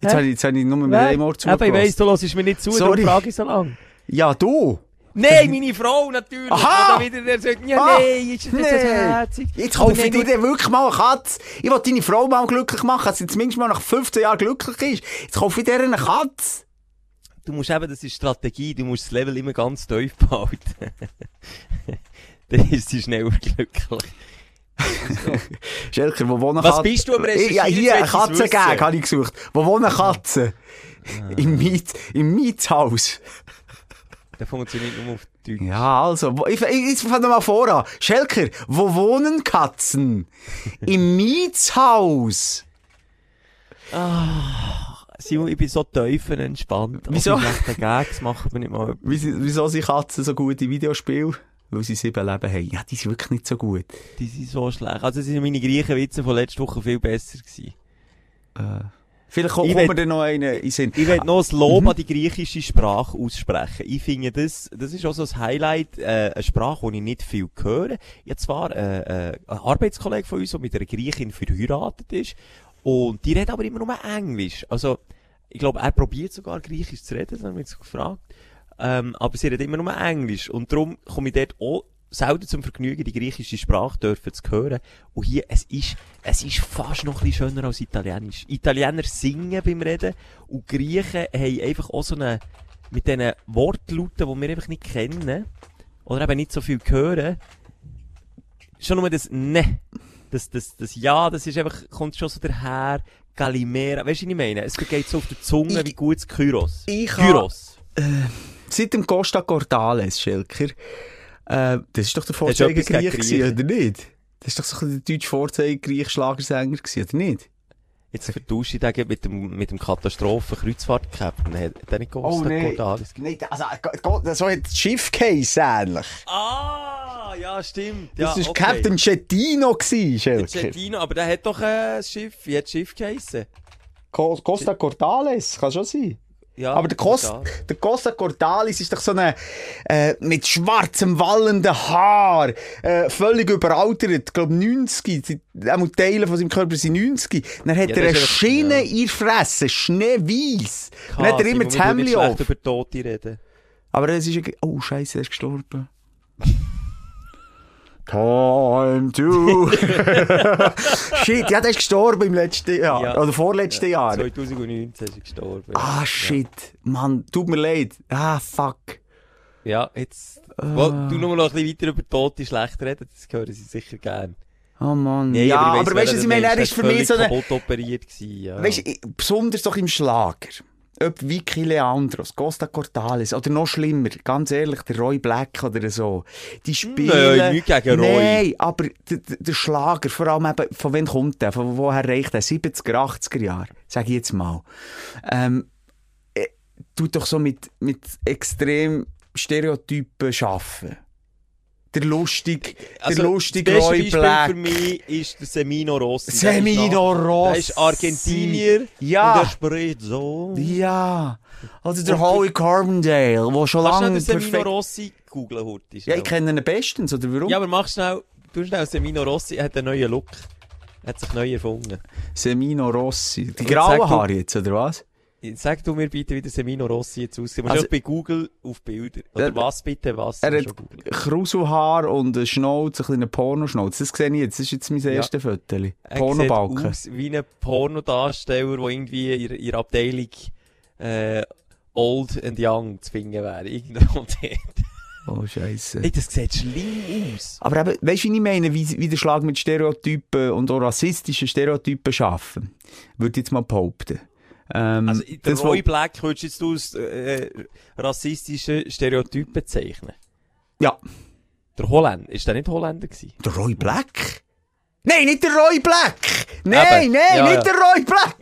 Jetzt habe ich, jetzt habe ich nur mit Wer? einem Ohr Eben, ich weiss, zugelassen. du hörst mir nicht zu, Sorry. darum frage ich so lang. Ja, du! Nein, meine Frau natürlich. Aha! Und dann wieder der sagt, ja, Ah! nein, ist das nicht so herzig. Jetzt kaufe ich dir wirklich mal eine Katze. Ich will deine Frau mal glücklich machen, dass sie zumindest mal nach 15 Jahren glücklich ist. Jetzt kaufe ich dir eine Katze. Du musst eben, das ist Strategie, du musst das Level immer ganz tief behalten. Dann ist sie schneller glücklich. Schelker, wo wohnen Was Katzen? bist du am Recherchieren? Ja, hier, eine Katzengag wissen. habe ich gesucht. Wo wohnen Katzen? Im Miet, im Mietshaus. Der funktioniert nur auf Deutsch. Ja, also, ich, ich, ich fange mal vor an. Schelker, wo wohnen Katzen? Im Mietshaus. Simon, ich bin so tiefenentspannt. Wieso? Auch bei schlechten Gags machen wir nicht mal. Wieso, wieso sind Katzen so gut in Videospielen? Weil sie sieben Leben haben. Ja, die sind wirklich nicht so gut. Die sind so schlecht. Also, sind meine gleichen Witze von letzter Woche viel besser gewesen. Vielleicht kommt mir dann noch einen in Sinn. Ich will noch das Lob an die griechische Sprache aussprechen. Ich finde, das, das ist auch so ein Highlight, äh, eine Sprache, die ich nicht viel höre. Ich zwar äh, äh, einen Arbeitskollege von uns, der mit einer Griechin verheiratet ist, und die redet aber immer nur Englisch. Also, ich glaube, er probiert sogar Griechisch zu reden, das haben wir jetzt gefragt. ähm, aber sie redet immer nur Englisch. Und darum komme ich dort auch selten zum Vergnügen, die griechische Sprache dürfen zu hören. Und hier, es ist, es ist fast noch ein bisschen schöner als Italienisch. Italiener singen beim Reden und Griechen haben einfach auch so eine, mit diesen Wortlauten, die wir einfach nicht kennen, oder eben nicht so viel hören, schon nur das Ne, das, das, das Ja, das ist einfach, kommt schon so daher, Galimera, weißt du, was ich meine? Es geht so auf der Zunge Ich- wie gutes Kyros. Ich ha- Kyros. Seit dem Costa Cortales, Schelker, äh, das ist doch der gegen gewesen, oder nicht? Das ist doch so der deutsche Vorzeigegrieche-Schlagersänger gewesen, oder nicht? Jetzt vertausche ich den mit dem, mit dem Katastrophen-Kreuzfahrt-Captain. Hat der nicht Costa Cordalis Nein, also, Gott, so hat das Schiff geheissen, ähnlich. Ah, ja, stimmt. Das ja, war okay. Captain Cettino, Schelker. Cettino, aber der hat doch äh, ein Schiff. Wie hat das Schiff geheissen? Co Costa Cortales, kann schon sein. Ja, Aber der Costa, der Costa Cordalis ist doch so eine, äh, mit schwarzem, wallenden Haar, äh, völlig überaltert, ich glaube 90, sie- auch Teile von seinem Körper sind 90. Dann hat Ja, er eine Schiene ja. in der Fresse, schneeweiss. Dann hat er immer das Hemd auf. schlecht über Tote reden. Aber es ist, ein- oh Scheiße, er ist gestorben. Time to... Shit, ja, der ist gestorben im letzten Jahr, Ja. oder vorletzten Jahr. 2019 ist er gestorben. Ah, shit. Mann, tut mir leid. Ah, fuck. Ja, jetzt... Ah. Wo, du nur noch ein bisschen weiter über Tote schlecht reden, das hören sie sicher gern. Oh Mann. Nee, ja, aber, weißt du, wer ich meine, er ist für mich so eine... operiert gewesen, ja. Weißt du, besonders doch im Schlager. Ob Vicky Leandros, Costa Cortales oder noch schlimmer, ganz ehrlich, der Roy Black oder so. Die spielen... Nein, nichts gegen Roy. Nein, aber der, Schlager, vor allem eben, von wem kommt der? Von woher reicht der? 70er, 80er Jahre, sag ich jetzt mal. Ähm, äh, tut doch so mit, mit extrem Stereotypen arbeiten. Der lustig, der lustige Also, das beste Roy Beispiel Black. für mich ist der Semino Rossi. Semino Rossi. Der ist Argentinier. Ja. Und der spricht so. Ja, also der Howie Carbondale, der schon du lange schnell den Semino perfekt... Rossi googeln, Hurti? Ja, ich kenne ihn bestens, oder warum? Ja, aber mach schnell, du schnell, Semino Rossi hat einen neuen Look. Hat sich neu erfunden. Semino Rossi. Die grauen du- Haare jetzt, oder was? Sag du mir bitte, wie der Semino Rossi jetzt aussieht. Musst Also- bei Google auf Bilder. Oder Er- was bitte, was? Er hat. Kruselhaar und einen Schnauz, ein kleiner Pornoschnauz. Das sehe ich jetzt, das ist jetzt mein Ja. erstes Foto. Pornobalken. aus wie ein Pornodarsteller, der irgendwie in ihrer Abteilung äh, Old and Young zu finden wäre. Irgendwo dort. Oh, Scheiße. Ey, das sieht schlimm aus. Aber eben, weißt du, wie ich meine, wie, wie der Schlag mit Stereotypen und auch rassistischen Stereotypen schaffen? Würde ich jetzt mal behaupten. Ähm, Also, der das, Roy wo- Black würdest du jetzt aus äh, rassistischen Stereotypen bezeichnen? Ja, Der Holländer, ist der nicht Holländer gewesen? der Roy Black? Nein, nicht der Roy Black! Nein, Eben, nein, ja, nicht ja. der Roy Black!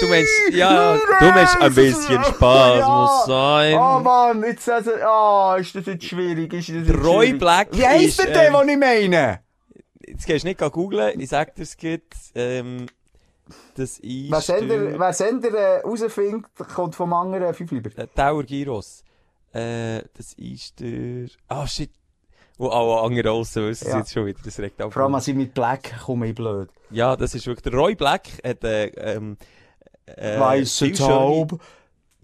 Du meinst, ja, du meinst, ein bisschen Spaß Ja. muss sein. Oh Mann, jetzt also, oh, ist das jetzt schwierig, ist das jetzt Der Roy schwierig. Black Wie heisst ist, der, der, ähm, den ich meine? Jetzt gehst du nicht googlen, ich sag dir's gut, ähm, das ist Wer Sender, der, wer Sender äh, rausfindet, kommt vom anderen Fünfliber. äh, Tower Gyros. Äh, das ist der, ah shit, wo alle anderen aussen wissen Ja. jetzt schon wieder, das regt auch Vor allem, als ich mit Black komme, ich blöd. Ja, das ist wirklich, der Roy Black hat, äh, ähm, äh, schöne- Taub.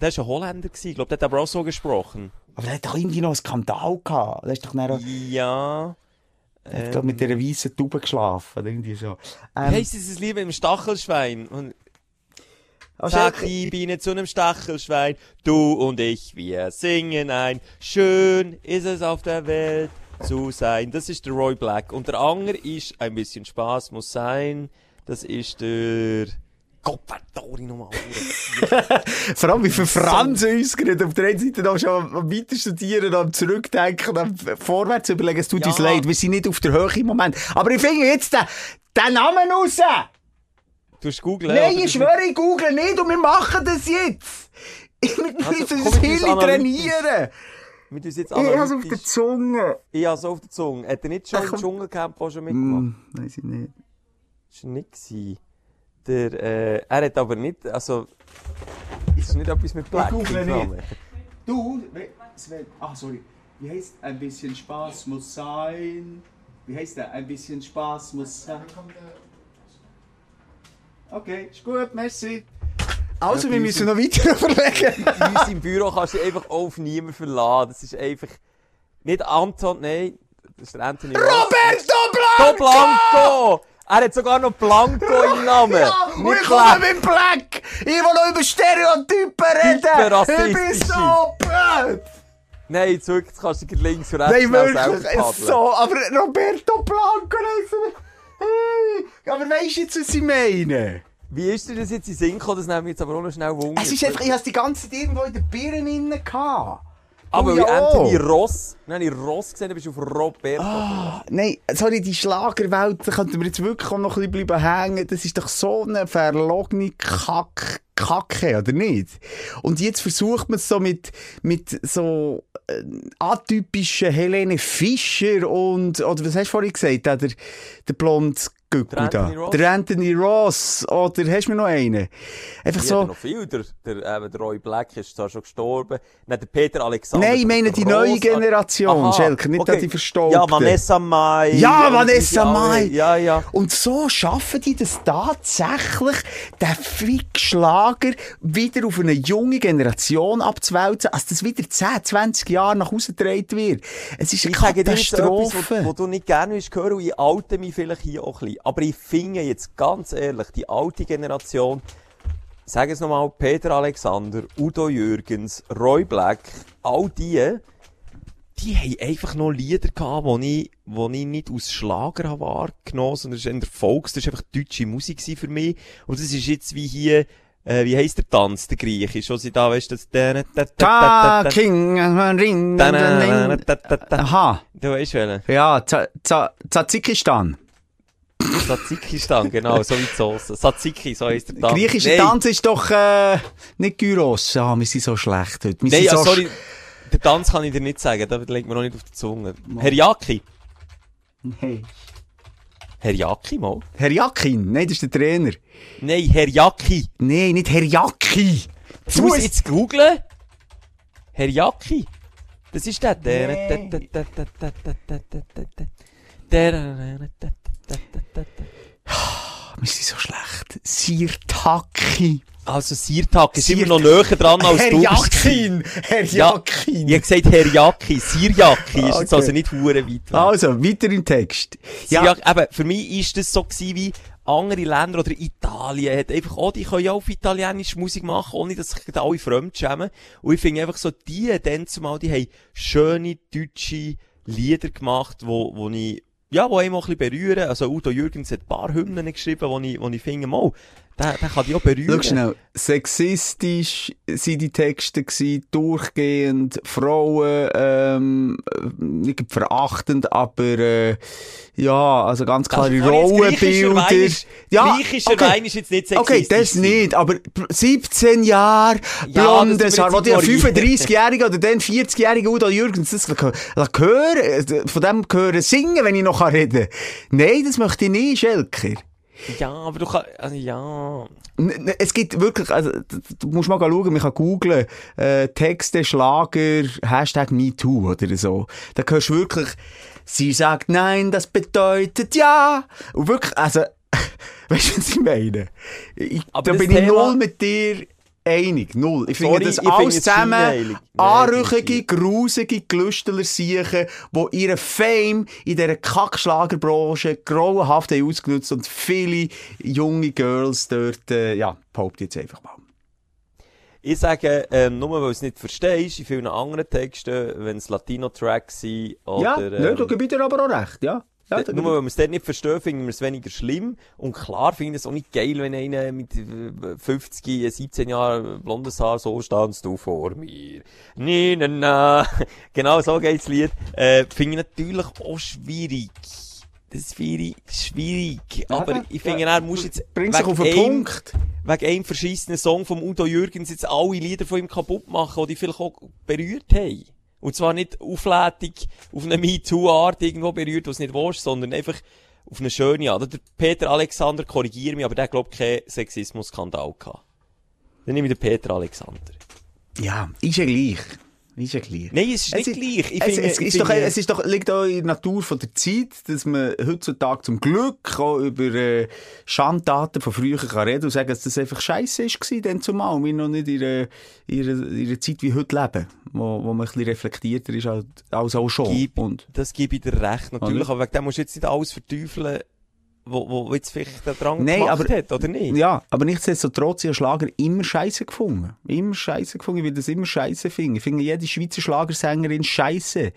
Der war ein Holländer ich glaube, der hat aber auch so gesprochen. Aber der hat doch irgendwie noch einen Skandal gehabt. Der ist doch dann Ja. Der hat mit dieser weißen Taube geschlafen. Irgendwie so. Ähm, heisst Lied mit dem Stachelschwein? Und also, Sag die Biene zu einem Stachelschwein, du und ich, wir singen ein. Schön ist es auf der Welt zu sein. Das ist der Roy Black. Und der andere ist, ein bisschen Spaß muss sein. Das ist der... Gott, verdammt nochmal. Vor allem, wie für uns gerade auf der einen Seite noch schon am weiter studieren, am zurückdenken, am vorwärts überlegen. Es tut Ja. uns leid, wir sind nicht auf der Höhe im Moment. Aber ich finde jetzt den, den Namen raus! Du hast googeln. Nein, ich schwöre, ich google nicht und wir machen das jetzt! Ich wir Also, müssen komm, das analytisch- trainieren! Wir tun jetzt Ich habe es auf der. Zunge. Ich habe es auf der Zunge. Hat er nicht schon Ach, im. Dschungelcamp schon mitgemacht? Hm, weiß ich nicht. Das war nicht. Der, äh, er hat aber nicht, also... Ist nicht etwas mit Black google im nicht. Du, Sven, ah, sorry. Wie heißt ein bisschen Spaß muss sein? Wie heißt der? Ein bisschen Spaß muss sein. Okay, ist gut, merci. Also, Ja, wir müssen noch weiter überlegen. Bei uns im Büro kannst du einfach auf niemanden verlassen. Das ist einfach... Nicht Anton, nein. Das ist der Anthony. Roberto Blanco! Blanco! Er hat sogar noch Blanco im Namen. Ja, und ich komme mit Black! Ich will noch über Stereotypen reden! Ich bin so blöd! Nein, jetzt wirklich, jetzt kannst du dich links und rechts Nein, wirklich, es so, aber Roberto Blanco. Hey, aber weisst du jetzt, was ich meine? Wie ist dir das jetzt in Sinn gekommen? Das nehmen wir jetzt aber auch noch schnell Wunder. Es ist einfach, ich hab's die ganze Zeit irgendwo in den Birnen innen gehabt. Aber Du wie ja Anthony auch. Ross, habe ich Ross gesehen, bist du auf Roberto. Ah, nein, sorry, die Schlagerwelt, da könnten wir jetzt wirklich noch ein bisschen bleiben hängen. Das ist doch so eine verlogene Kack, Kacke, oder nicht? Und jetzt versucht man es so mit, mit so äh, atypischen Helene Fischer und, oder was hast du vorhin gesagt, der, der, der Der da. Ross. Der Anthony Ross, oder hast du mir noch einen? Einfach Ich so... noch viel. Der, der, der Roy Black ist zwar schon gestorben. Dann der Peter Alexander. Nein, ich meine die neue Grossartig- Generation, Aha, Schelker, nicht okay. die Verstaubten. Ja, Vanessa Mai. Ja, Vanessa. Mai. Ja, ja. Und so schaffen die das tatsächlich, den Fick-Schlager wieder auf eine junge Generation abzuwälzen, als das wieder 10, 20 Jahre nach Hause getragen wird. Es ist eine Ich sage dir etwas, Katastrophe. wo, wo du nicht gerne willst hören, und ich alte mich vielleicht hier auch ein bisschen. Aber ich finde jetzt ganz ehrlich, die alte Generation, sag es nochmal, Peter Alexander, Udo Jürgens, Roy Black, all die, die haben einfach noch Lieder gehabt, die ich, wo ich nicht aus Schlager habe wahrgenommen, sondern es ist eher Volks, das war einfach deutsche Musik für mich. Und das ist jetzt wie hier, äh, wie heisst der Tanz, der Griechisch, wo sie da, weißt du, das... King, Ring. Aha. Du weißt welchen? Ja, Ta- Ta- Tadzikistan. Tzatzikistan, genau, so wie die Sauce. Tzatziki, so heisst der Tanz. Griechischer Nein, Tanz ist doch äh, nicht Gyros. Ah, wir sind so schlecht heute. Wir Nein, ja, so sorry. Den Tanz kann ich dir nicht sagen, da legt mir noch nicht auf die Zunge. Herjaki. Hey. Herjaki mal? Herr Jakin, nein, das ist der Trainer. Nein, Herjaki. Nein, nicht Herr Jaki. Du musst jetzt googlen. Herjaki. Das ist der. Wir sind so schlecht. Sirtaki. Also, Sirtak ist Sirt- immer noch näher dran als Herr du. Jakin. Herr Ja, Jakin. Ich habe gesagt Herjaki. Sirjaki. Ist jetzt also nicht hure weit. Also, weiter im Text. Ja, Ja. eben, für mich ist das so gewesen wie andere Länder oder Italien hat einfach auch, die können ja auf italienische Musik machen, ohne dass sich da alle fremd schämen. Und ich finde einfach so, die, dann zumal, die haben schöne deutsche Lieder gemacht, wo, wo ich, ja, wo einem auch ein bisschen berühren. Also Udo Jürgens hat ein paar Hymnen geschrieben, wo ich, wo ich finde, mal, der, der kann die auch berühren. Schau schnell, sexistisch sind die Texte gewesen, durchgehend, Frauen, ähm, nicht verachtend, aber, äh, ja, also ganz klare ich jetzt griechischer Rollenbilder. Wein ist- jetzt nicht Okay, sexistisch das gewesen. nicht, aber 17 Jahre, Ja, blondes das Haar, wo ignorieren. 35-Jährige oder dann 40-Jährige Udo Jürgens das hören, hören, von dem hören singen, wenn ich noch reden kann. Nein, das möchte ich nicht, Schelker. Ja, aber du kannst, also, ja. Es gibt wirklich, also, du musst mal schauen, man kann googlen, äh, Texte, Schlager, Hashtag MeToo oder so. Da hörst du wirklich, sie sagt nein, das bedeutet ja. Und wirklich, also, weißt du, was ich meine? Ich, Aber da bin ich Thema- null mit dir einig, null. Ich finde das ich alles es zusammen anrüchige, grusige Gelüsteler siechen, die ihren Fame in dieser Kackschlagerbranche grauenhaft haben ausgenutzt und viele junge Girls dort, äh, ja, behaupte ich jetzt einfach mal. Ich sage, ähm, nur weil du es nicht verstehst, in vielen anderen Texten, wenn es Latino-Tracks sind, oder, ja, ähm, ne, gebe ich dir aber auch recht, ja. Ja Nur weil wir es dort nicht verstehen, finden wir es weniger schlimm. Und klar finde ich es auch nicht geil, wenn einer mit äh, 50, äh, 17 Jahren blondes Haar, so standst du vor mir. Nee, na, na. Genau so geht's Lied. Äh, finde ich natürlich auch schwierig. Das ich schwierig. Aber Ja, ich finde, ja. er muss jetzt Bring sich wegen auf den einem- Punkt. wegen einem verschissenen Song vom Udo Jürgens jetzt alle Lieder von ihm kaputt machen, die die vielleicht auch berührt haben. Und zwar nicht auflädig auf eine MeToo-Art irgendwo berührt, was nicht willst, sondern einfach auf eine schöne Art. Der Peter Alexander, korrigiere mich, aber der glaubt keinen Sexismus-Skandal gehabt. Dann nehme ich den Peter Alexander. Ja, ist ja gleich. Ist ja gleich. Nein, es ist nicht Es gleich. Ich es, finde, es, ist doch, es ist doch, liegt auch in der Natur von der Zeit, dass man heutzutage zum Glück auch über äh, Schandtaten von früher kann reden und sagen, dass das einfach scheiße war, dann zumal. Und wir noch nicht in einer, in einer Zeit wie heute leben, wo, wo man ein bisschen reflektierter ist als, als auch schon. Gib- Und, Das gebe ich dir recht, natürlich. Oder? Aber wegen dem musst du jetzt nicht alles verteufeln, wo, wo jetzt vielleicht der Drang Nein, gemacht aber- hat, oder nicht? ja, aber nichtsdestotrotz, ich habe Schlager immer scheiße gefunden. Immer scheiße gefunden. Ich will das immer scheiße finden. Ich finde jede Schweizer Schlagersängerin scheiße.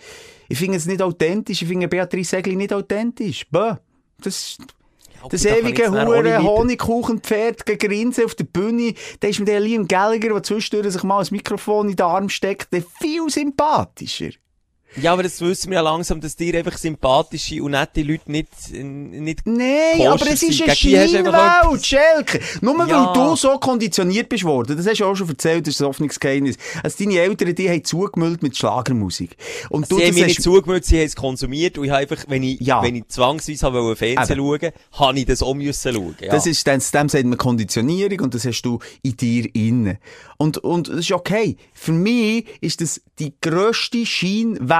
Ich finde es nicht authentisch. Ich finde Beatrice Segli nicht authentisch. Bäh. Das, Das ewige Hure Honigkuchenpferd gegrinsen auf der Bühne, da ist mir der Liam Gallagher, der zwischendurch sich mal ein Mikrofon in den Arm steckt, der viel sympathischer. Ja, aber das wissen wir ja langsam, dass dir einfach sympathische und nette Leute nicht, nicht Nein, aber es ist eine Scheinwelt, Schelke. Nur Ja. weil du so konditioniert bist worden, das hast du auch schon erzählt, das ist ein offenes Geheimnis. Also deine Eltern, die haben zugemüllt mit Schlagermusik. Und du, Sie haben mir hast- nicht zugemüht, sie haben es konsumiert und ich habe einfach, wenn ich, Ja. wenn ich zwangsweise habe Fernsehen schauen, habe ich das auch müssen schauen. Ja. Das ist, dann, dem sagt man Konditionierung und das hast du in dir inne. Und, und das ist okay. Für mich ist das die grösste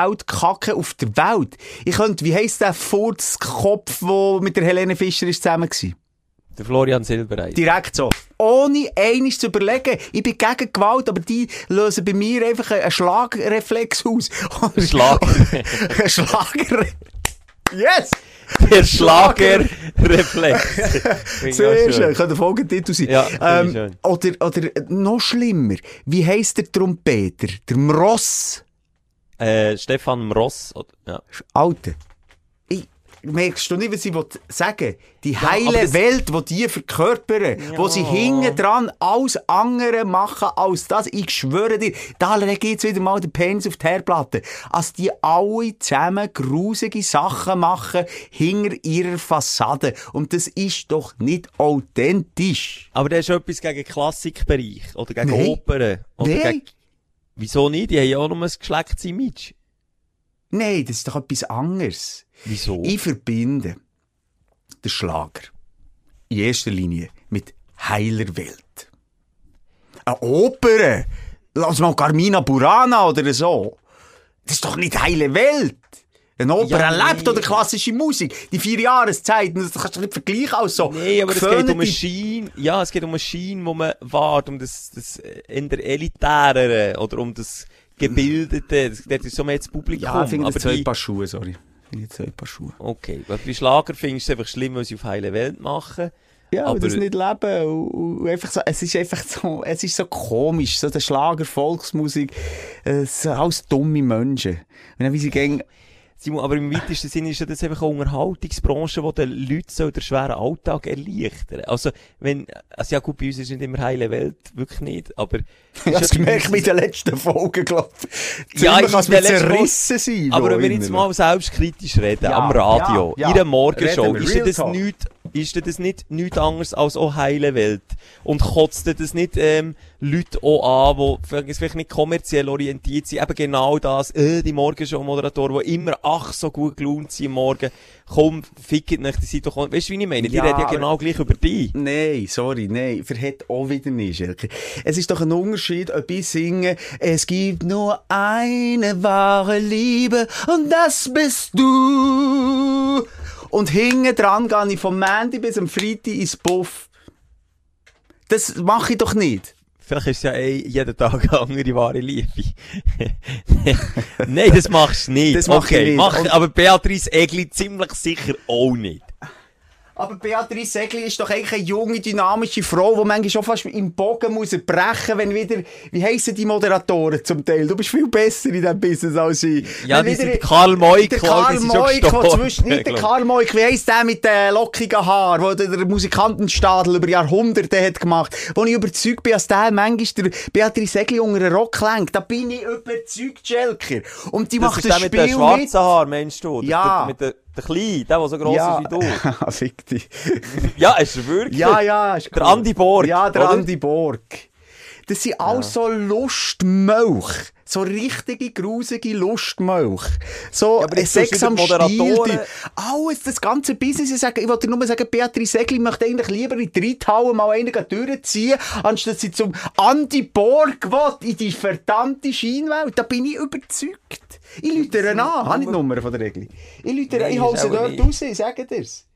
Scheinwelt-Kacke auf der Welt. Ich könnte, wie heisst der Furzkopf, der mit der Helene Fischer ist zusammen war? der Florian Silbereis. Direkt so. Ohne einiges zu überlegen. Ich bin gegen Gewalt, aber die lösen bei mir einfach einen Schlagreflex aus. Schlag. Ein Schlager. Yes! Der Schlagerreflex. Sehr schön. Könnte der Folgetitel sein. Ja, schön. oder, oder noch schlimmer. Wie heisst der Trompeter? Der Mross. Äh, Stefan Ross. oder- Ja. Alter. Ich, merkst du nicht, was ich sagen Die heile das- Welt, die die verkörpern, wo sie hinten dran alles andere machen als das. Ich schwöre dir, da lege jetzt wieder mal den Penis auf die Herdplatte. Als die alle zusammen grusige Sachen machen hinter ihrer Fassade. Und das ist doch nicht authentisch. Aber der ist etwas gegen Klassikbereich oder gegen Nein. Opern. Oder Nein. gegen... Wieso nicht? Die haben ja auch nur ein Geschlechtsimage. Nein, das ist doch etwas anderes. Wieso? Ich verbinde den Schlager in erster Linie mit heiler Welt. Eine Oper, lass mal Carmina Burana oder so. Das ist doch nicht heile Welt. Eine Oper Ja, erlebt nee. oder klassische Musik. Die vier Jahreszeiten, das kannst du nicht vergleichen als so. Nee, aber es geht um eine geföhnte- Schiene, ja, es geht um eine Schiene, wo man wahrt, um das, das äh, in der elitärere oder um das gebildete, das, das ist so mehr das Publikum. Ja, ich finde aber zwei die, Paar Schuhe, sorry. Ich finde zwei Paar Schuhe. okay, weil bei Schlager findest du es einfach schlimm, weil sie auf heile Welt machen. Ja, aber Aber- das nicht leben. Und, und einfach so, es ist einfach so, es ist so komisch, so der Schlager, Volksmusik, es sind alles dumme Menschen. Und dann, wie sie gehen, Simon, aber im weitesten Sinne ist ja das einfach eine Unterhaltungsbranche, die den Leuten den schweren Alltag erleichtern. Also, wenn, also ja gut, bei uns ist nicht immer heile Welt, wirklich nicht, aber... ich habe es gemerkt mit den letzten Folgen, glaube ich. Ja, der wir letzten zerrissen sein. Aber wenn wir jetzt mal selbstkritisch reden, Ja, am Radio, ja, ja. in der Morgenshow, ist denn das Talk. Ist das nicht nichts anderes als auch heile Welt? Und kotzt das nicht, ähm, Leute auch an, die vielleicht nicht kommerziell orientiert sind, eben genau das, äh, die Morgenshow-Moderatoren, die immer ach so gut gelaunt sind Morgen, komm, fickt nicht, die sind doch, weißt du, wie ich meine? Die Ja, reden ja genau gleich über dich. Nein, sorry, nein, verhält auch wieder nicht, Schelke. Es ist doch ein Unterschied, ob ich singe, es gibt nur eine wahre Liebe und das bist du. Und hinten dran gehe ich vom Mandy bis am Freitag ins Buff. Das mache ich doch nicht. Vielleicht ist es ja eh jeden Tag eine andere wahre Liebe. Nein, das machst du nicht. Das mach ich okay, nicht. Mach, aber Beatrice Egli ziemlich sicher auch nicht. Aber Beatrice Segli ist doch eigentlich eine junge, dynamische Frau, die manchmal schon fast im Bogen muss brechen, wenn wieder, wie heissen die Moderatoren zum Teil? Du bist viel besser in diesem Business als ich. Ja, Wenn die wieder- sind Karl Moik, Der ich, Karl Moik, zwischen, nicht der. Karl Moik, wie heisst der mit den lockigen Haaren, wo der, der Musikantenstadel über Jahrhunderte hat gemacht, wo ich überzeugt bin, dass der manchmal der Beatrice Segli unter einen Rock lenkt. Da bin ich überzeugt, Schelker. Und die Das macht ist das der mit Spiel den schwarzen mit. Haaren, meinst du? Ja. Der, mit der, der Kleine, der, der so gross Ja, ist wie du. fick dich. Ja, ist wirklich? Ja, ja, ist Der cool. Andi Borg, Ja, der oder? Andi Borg. Das sind alles so Lustmilch. So richtige, grusige Lustmilch. So aber tust du Sex am. Moderatoren- Alles, das ganze Business. Ich, sage, ich wollte nur sagen, Beatrice Segli möchte eigentlich lieber in die Reithalle mal einen durchziehen, anstatt sie zum Andi Borg will, in die verdammte Scheinwelt. Da bin ich überzeugt. Ich lüte ihr an. Habe ich die Nummer von der Regel? Ich lüte ihr Nein, ich hole sie aber dort nicht. raus, ich sage dir's.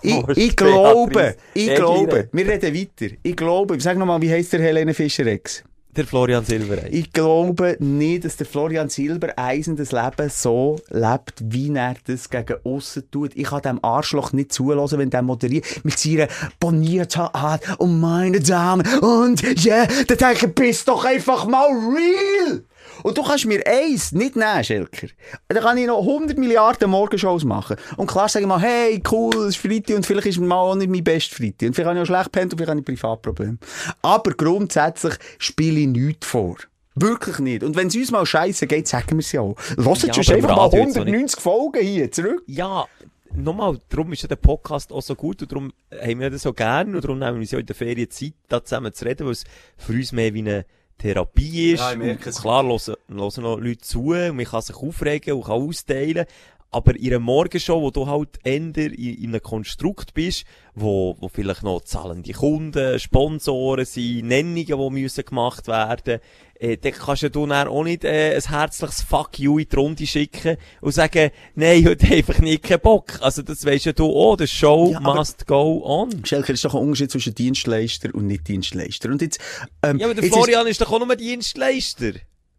Ich, ich glaube, ich glaube, wir reden weiter. Ich glaube, sag nochmal, wie heisst der Helene Fischer-Ex? Der Florian Silbereis. Ich glaube nicht, dass der Florian Silbereisen das Leben so lebt, wie er das gegen aussen tut. Ich kann dem Arschloch nicht zulassen, wenn der moderiert mit seiner bonierten Art. Oh, meine Damen und ja, yeah, da denke ich, bist doch einfach mal real. Und du kannst mir eins nicht nehmen, Schelker. Da kann ich noch 100 Milliarden Morgenshows machen. Und klar sage ich mal, hey, cool, es ist Freitag und vielleicht ist mal auch nicht mein best Freitag. Und vielleicht habe ich auch schlecht gepennt und vielleicht habe ich Privatprobleme. Aber grundsätzlich spiele ich nichts vor. Wirklich nicht. Und wenn es uns mal scheiße geht, sagen wir es ja auch. Hört Ja, im einfach mal Radio jetzt noch 190 Folgen hier zurück. Ja, nochmal, darum ist ja der Podcast auch so gut und darum haben wir das so gern und darum nehmen wir uns ja in der Ferien Zeit, da zusammen zu reden, weil es für uns mehr wie eine Therapie ist. Ja, merke klar, hören, hören noch Leute zu und man kann sich aufregen und kann austeilen. Aber in einer Morgenshow, wo du halt eher in, in einem Konstrukt bist, wo, wo vielleicht noch zahlende Kunden, Sponsoren sind, Nennungen, die müssen gemacht werden, äh, dann kannst ja du dann auch nicht äh, ein herzliches Fuck you in die Runde schicken und sagen, nein, heute einfach nicht keinen Bock. Also das weisst ja du auch, the show Ja, must go on. Schelker, ist doch ein Unterschied zwischen Dienstleister und Nicht-Dienstleister. Und jetzt, ähm, Ja, aber der Florian ist doch auch nur Dienstleister.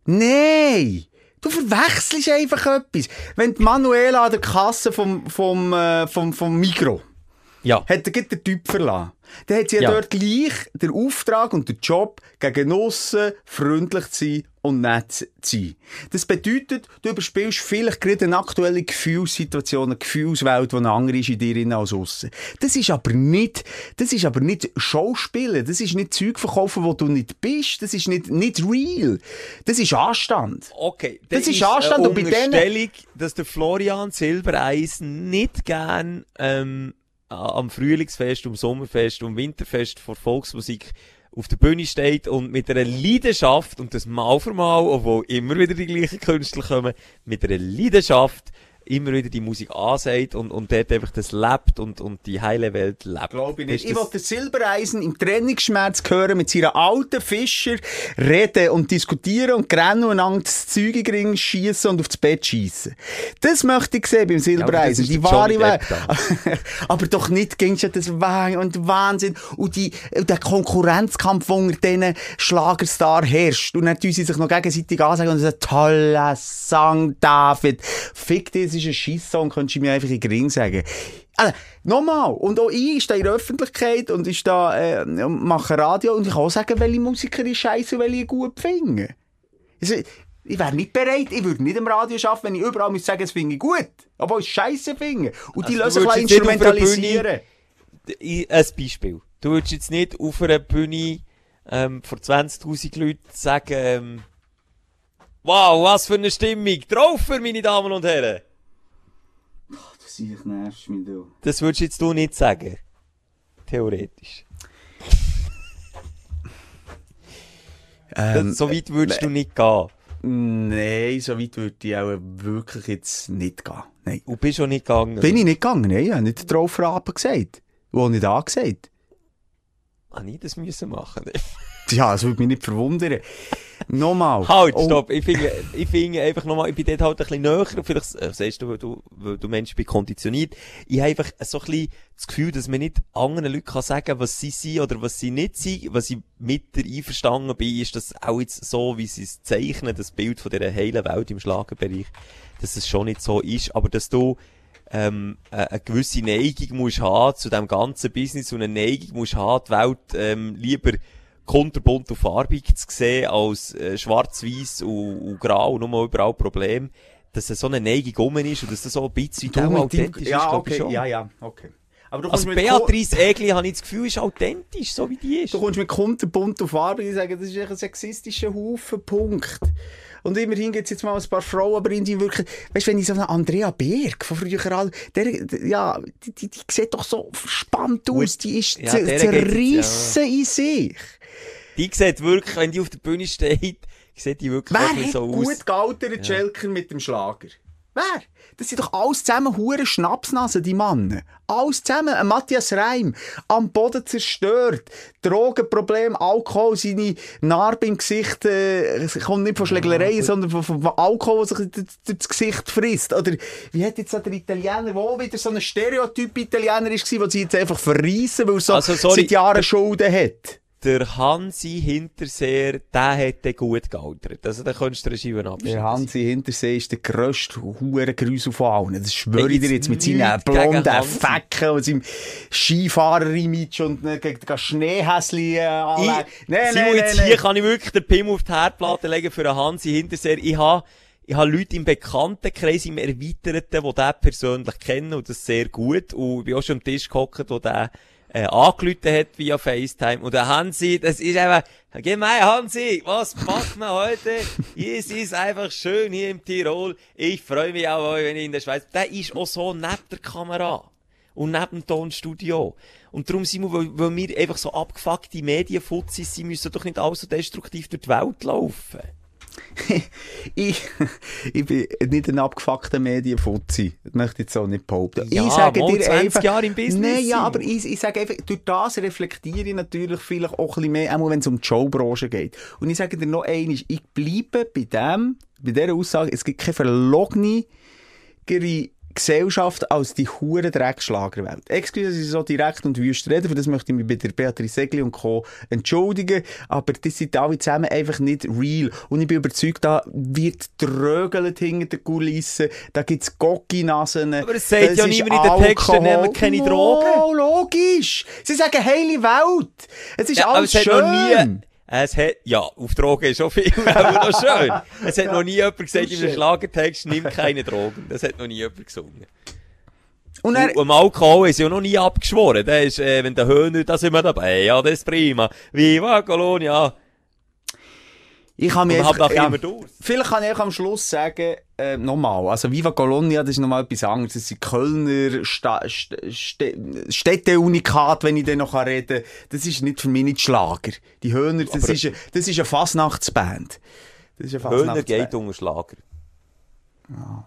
Nein! Du verwechselst einfach etwas. Wenn die Manuela an der Kasse vom, vom, äh, vom, vom Migro Ja. hat er den Typ verlassen. Dann hat sie ja, Ja. dort gleich den Auftrag und den Job, gegen aussen freundlich zu sein und nett zu sein. Das bedeutet, du überspielst vielleicht gerade eine aktuelle Gefühlssituation, eine Gefühlswelt, die eine andere ist in dir drin als aussen. Das ist aber nicht, das ist aber nicht Schauspielen. Das ist nicht Zeug verkaufen, wo du nicht bist. Das ist nicht, nicht real. Das ist Anstand. Okay, Das dann ist Anstand eine und bei denen- dass der Florian Silbereisen nicht gern ähm, am Frühlingsfest, am Sommerfest, am Winterfest vor Volksmusik auf der Bühne steht und mit einer Leidenschaft, und das mal für mal, obwohl immer wieder die gleichen Künstler kommen, mit einer Leidenschaft immer wieder die Musik ansagt und, und dort einfach das lebt und, und die heile Welt lebt. Glaube ich nicht. Ich wollte Silbereisen im Trennungsschmerz hören, mit seiner alten Fischer reden und diskutieren und rennen und einander das Zeug in den Ring schiessen und aufs Bett schiessen. Das möchte ich sehen beim Silbereisen. ist die wahre Welt. Aber doch nicht gegen das Wahn und Wahnsinn und die, der Konkurrenzkampf, der unter diesen Schlagerstar herrscht. Und dann tun sie sich noch gegenseitig ansagen und sagen, toller Song, David. Fick dich, das ist ein Scheisssong, könntest du mir einfach in den Ring sagen. Also, nochmal. Und auch ich stehe in der Öffentlichkeit und ich da, äh, mache Radio und ich kann auch sagen, welche Musiker ich scheiße und welche ich gut finde. Also, ich wäre nicht bereit, ich würde nicht im Radio arbeiten, wenn ich überall müsste sagen, das finde ich gut. Obwohl ich es scheiße finde. Und die Also, lassen du sich instrumentalisieren. Ein Beispiel. Du würdest jetzt nicht auf einer Bühne ähm, vor 20.000 Leuten sagen, ähm, wow, was für eine Stimmung, drauf, meine Damen und Herren. Das ich nervst mich, du. Das würdest jetzt du nicht sagen. Theoretisch. Ähm, so weit würdest du nicht gehen. Nein, so weit würde ich auch wirklich jetzt nicht gehen. Nein. Und bist auch nicht gegangen. Bin ich nicht gegangen? Nein, ich habe nicht drauf Rappen gesagt. Wo nicht angesagt. Habe ich das müssen machen? Ja, das würde mich nicht verwundern. Nochmal. Halt, Oh, stopp. Ich finde, ich finde einfach nochmal, ich bin dort halt ein bisschen näher. Vielleicht äh, siehst du, weil du, weil du Mensch bist konditioniert. Ich habe einfach so ein bisschen das Gefühl, dass man nicht anderen Leuten kann sagen, was sie sind oder was sie nicht sind. Was ich mit der einverstanden bin, ist, dass auch jetzt so, wie sie es zeichnen, das Bild von dieser heilen Welt im Schlagerbereich, dass es schon nicht so ist, aber dass du ähm, äh, eine gewisse Neigung musst haben zu dem ganzen Business und eine Neigung musst haben, die Welt ähm, lieber kunterbunt und farbig zu sehen als äh, schwarz-weiß und, und grau und nur überall Problem, dass es so eine Neigung um ist und dass das so ein bisschen du authentisch ist, Ja, ich okay, schon. ja, ja, okay. Aber du Also Ko- Beatrice Egli, habe ich das Gefühl, ist authentisch, so wie die ist. Du kommst mit kunterbunt auf Arbeit und sagen, das ist ein sexistischer Haufen, Punkt. Und immerhin gibt es jetzt mal ein paar Frauen, aber irgendwie wirklich, weißt du, wenn ich so eine Andrea Berg von früher all, der, ja, die, die, die sieht doch so spannend aus, die ist Ja, zerrissen in sich. Die sieht wirklich, wenn die auf der Bühne steht, sieht die wirklich Wer so aus. gut gealtert Schelker mit dem Schlager? Wer? Das sind doch alles zusammen hure Schnapsnasen, die Männer. Alles zusammen. Ein Matthias Reim, am Boden zerstört. Drogenproblem, Alkohol, seine Narbe im Gesicht, äh, kommt nicht von Schlägereien, sondern von, von, Alkohol, der sich durch durch das Gesicht frisst. Oder wie hat jetzt der Italiener, wo wieder so ein Stereotyp-Italiener war, den sie jetzt einfach verreissen, weil er so Also, sorry, seit Jahren Schulden hat? Der Hansi Hinterseer, der hätte gut gealtert. Also, da könntest du Regime abschneiden. Der Hansi Hintersee ist der grösste Hurengrüsel von allen. Das schwöre ich dir jetzt mit seinen blonden. Fecken und seinem Skifahrer-Image und gegen das Schneehäsli äh, anlegen. Ich, Simon, jetzt hier kann ich wirklich den Pim auf die Herdplatte legen für einen Hansi Hinterseer. Ich habe ich habe Leute im Bekanntenkreis, im Erweiterten, die den persönlich kennen und das sehr gut. Und ich bin auch schon am Tisch gehockt, wo der äh, angerufen hat via FaceTime. Und der Hansi, das ist einfach, geh mal Hansi, was macht man heute? es ist einfach schön hier im Tirol. Ich freue mich auch, wenn ich in der Schweiz, der ist auch so neben der Kamera. Und neben dem Tonstudio. Und darum sind wir, weil, weil wir einfach so abgefuckte Medienfuzis sind, müssen doch nicht alles so destruktiv durch die Welt laufen. ich, ich bin nicht ein abgefuckter Medienfuzzi. Das möchte ich so nicht behaupten. Ja, ich sage dir 20 einfach, Jahre im Business Nein, ja, aber ich, ich sage einfach, durch das reflektiere ich natürlich vielleicht auch ein bisschen mehr, auch wenn es um die Showbranche geht. Und ich sage dir noch eines, ich bleibe bei dem, bei dieser Aussage, es gibt keine verlogenere Gesellschaft als die hure Dreckschlagerwelt. Excuse, dass ich so direkt und wüst rede, für das möchte ich mich bei der Beatrice Segli und Co. entschuldigen, aber die sind alle zusammen einfach nicht real. Und ich bin überzeugt, da wird drögelt hinter den Kulissen, da gibt's Gocki-Nasen. Aber es sagt ja niemand in den Texten, nehmt keine Drogen. Oh, logisch! Sie sagen heile Welt! Es ist Ja, alles es schön! Es hat, ja, auf Drogen ist schon viel, aber noch schön. Es hat noch nie jemand gesagt in einem. Schlagertext, nimm keine Drogen. Das hat noch nie jemand gesungen. Und er, am Alkohol ist ja noch nie abgeschworen. Der ist, äh, wenn der Höhner, da sind wir dabei. Ja, das ist prima. Viva Colonia. Ich man hat einfach, ja, durch. Vielleicht kann ich am Schluss sagen, äh, nochmal, also Viva Colonia, das ist nochmal etwas anderes. Das sind Kölner Sta St St Städteunikat, wenn ich dann noch reden kann. Das ist nicht für mich nicht Schlager. Die Höhner, das Aber- ist, eine- das ist eine Fasnachtsband. Das ist eine Höhner geht unter Schlager.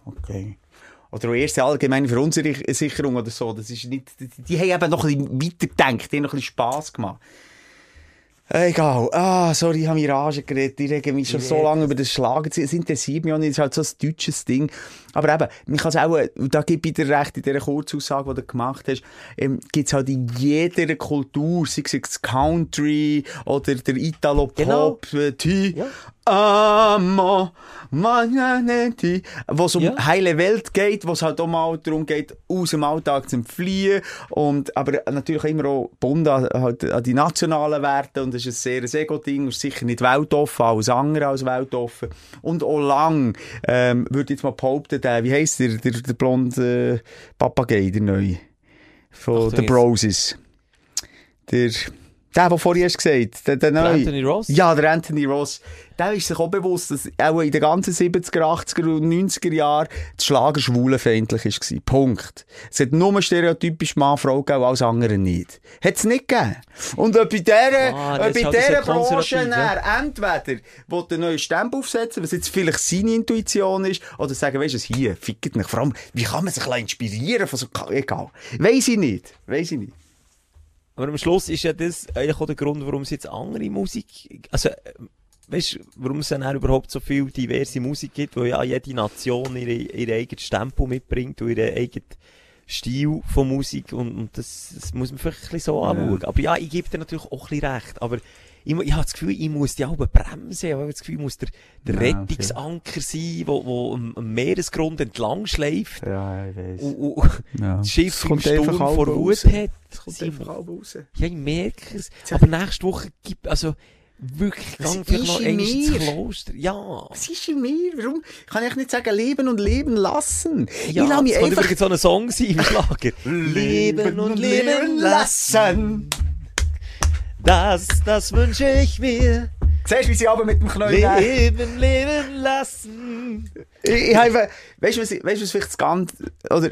Okay. Oder auch erste allgemeine Verunsicherung oder so. Das ist nicht, die, die haben eben noch ein bisschen weitergedacht, die haben noch ein bisschen Spass gemacht. Egal. Ah, sorry, ich habe mich Rage geredet. Ich rege mich schon so lange über das Schlagen. Es interessiert mich auch nicht. Es ist halt so ein deutsches Ding. Aber eben, man kann es auch, und da gebe ich dir recht, in dieser Kurzaussage, die du gemacht hast, ähm, gibt es halt in jeder Kultur, sei es Country oder der Italo-Pop, äh, die Ja. Amo, Magneti, wo es um Ja. heile Welt geht, wo es halt auch mal darum geht, aus dem Alltag zu entfliehen. Und, aber natürlich immer auch an, halt an die nationalen Werte. Und das ist ein sehr Ego-Ding, ist sicher nicht weltoffen, alles andere als weltoffen. Und auch lang, ähm, würde jetzt mal behaupten, der, wie heisst der, der, der blonde äh, Papagei, der neue? Von The. Broses. Der, der, der vorhin hast gesagt, der, der neue. Anthony Ross? Ja, der Anthony Ross. Der ist sich auch bewusst, dass auch in den ganzen 70er, 80er und 90er Jahren das Schlager schwulenfeindlich war. Punkt. Es hat nur stereotypisch Mann-Frau gegeben, alles andere nicht. Hat es nicht gegeben. Und ob bei dieser, Ah, ob ist halt dieser Branche konservativ, ja. entweder will den neuen Stempel aufsetzen, was jetzt vielleicht seine Intuition ist, oder sagen, weisst du, es hier, fickt nicht. Vor allem, wie kann man sich ein bisschen inspirieren von so, egal. Weiss ich nicht. Weiss ich nicht. Aber am Schluss ist ja das eigentlich auch der Grund, warum es jetzt andere Musik, also, weißt, warum es dann auch überhaupt so viel diverse Musik gibt, weil ja jede Nation ihre, ihre eigenes Tempo mitbringt und ihren eigenen Stil von Musik und, und das, das muss man vielleicht ein bisschen so anschauen. Aber ja, ich gebe dir natürlich auch ein bisschen recht, aber ich, ich habe das Gefühl, ich muss die Alben bremsen, ich habe das Gefühl, ich muss der, der Ja, okay. Rettungsanker sein, wo, wo am, Meeresgrund entlang schleift Ja, ich weiss. und, und Ja. das Schiff im Sturm vor. Wut hat. Es kommt Simon. einfach halb raus. Ja, ich merke es. Aber nächste Woche gibt, also, wirklich, gang vielleicht ist noch in ins? Kloster. Ja. Was ist in mir? Warum kann ich nicht sagen, leben und leben lassen? Ja, ich lasse mich das könnte einfach übrigens so ein Song sein im Schlager. leben und leben lassen. Das, das wünsche ich mir. Siehst du, wie sie aber mit dem Knöchel Leben, leben lassen. Ich, ich habe, weißt du, was, weißt was vielleicht das Ganze, oder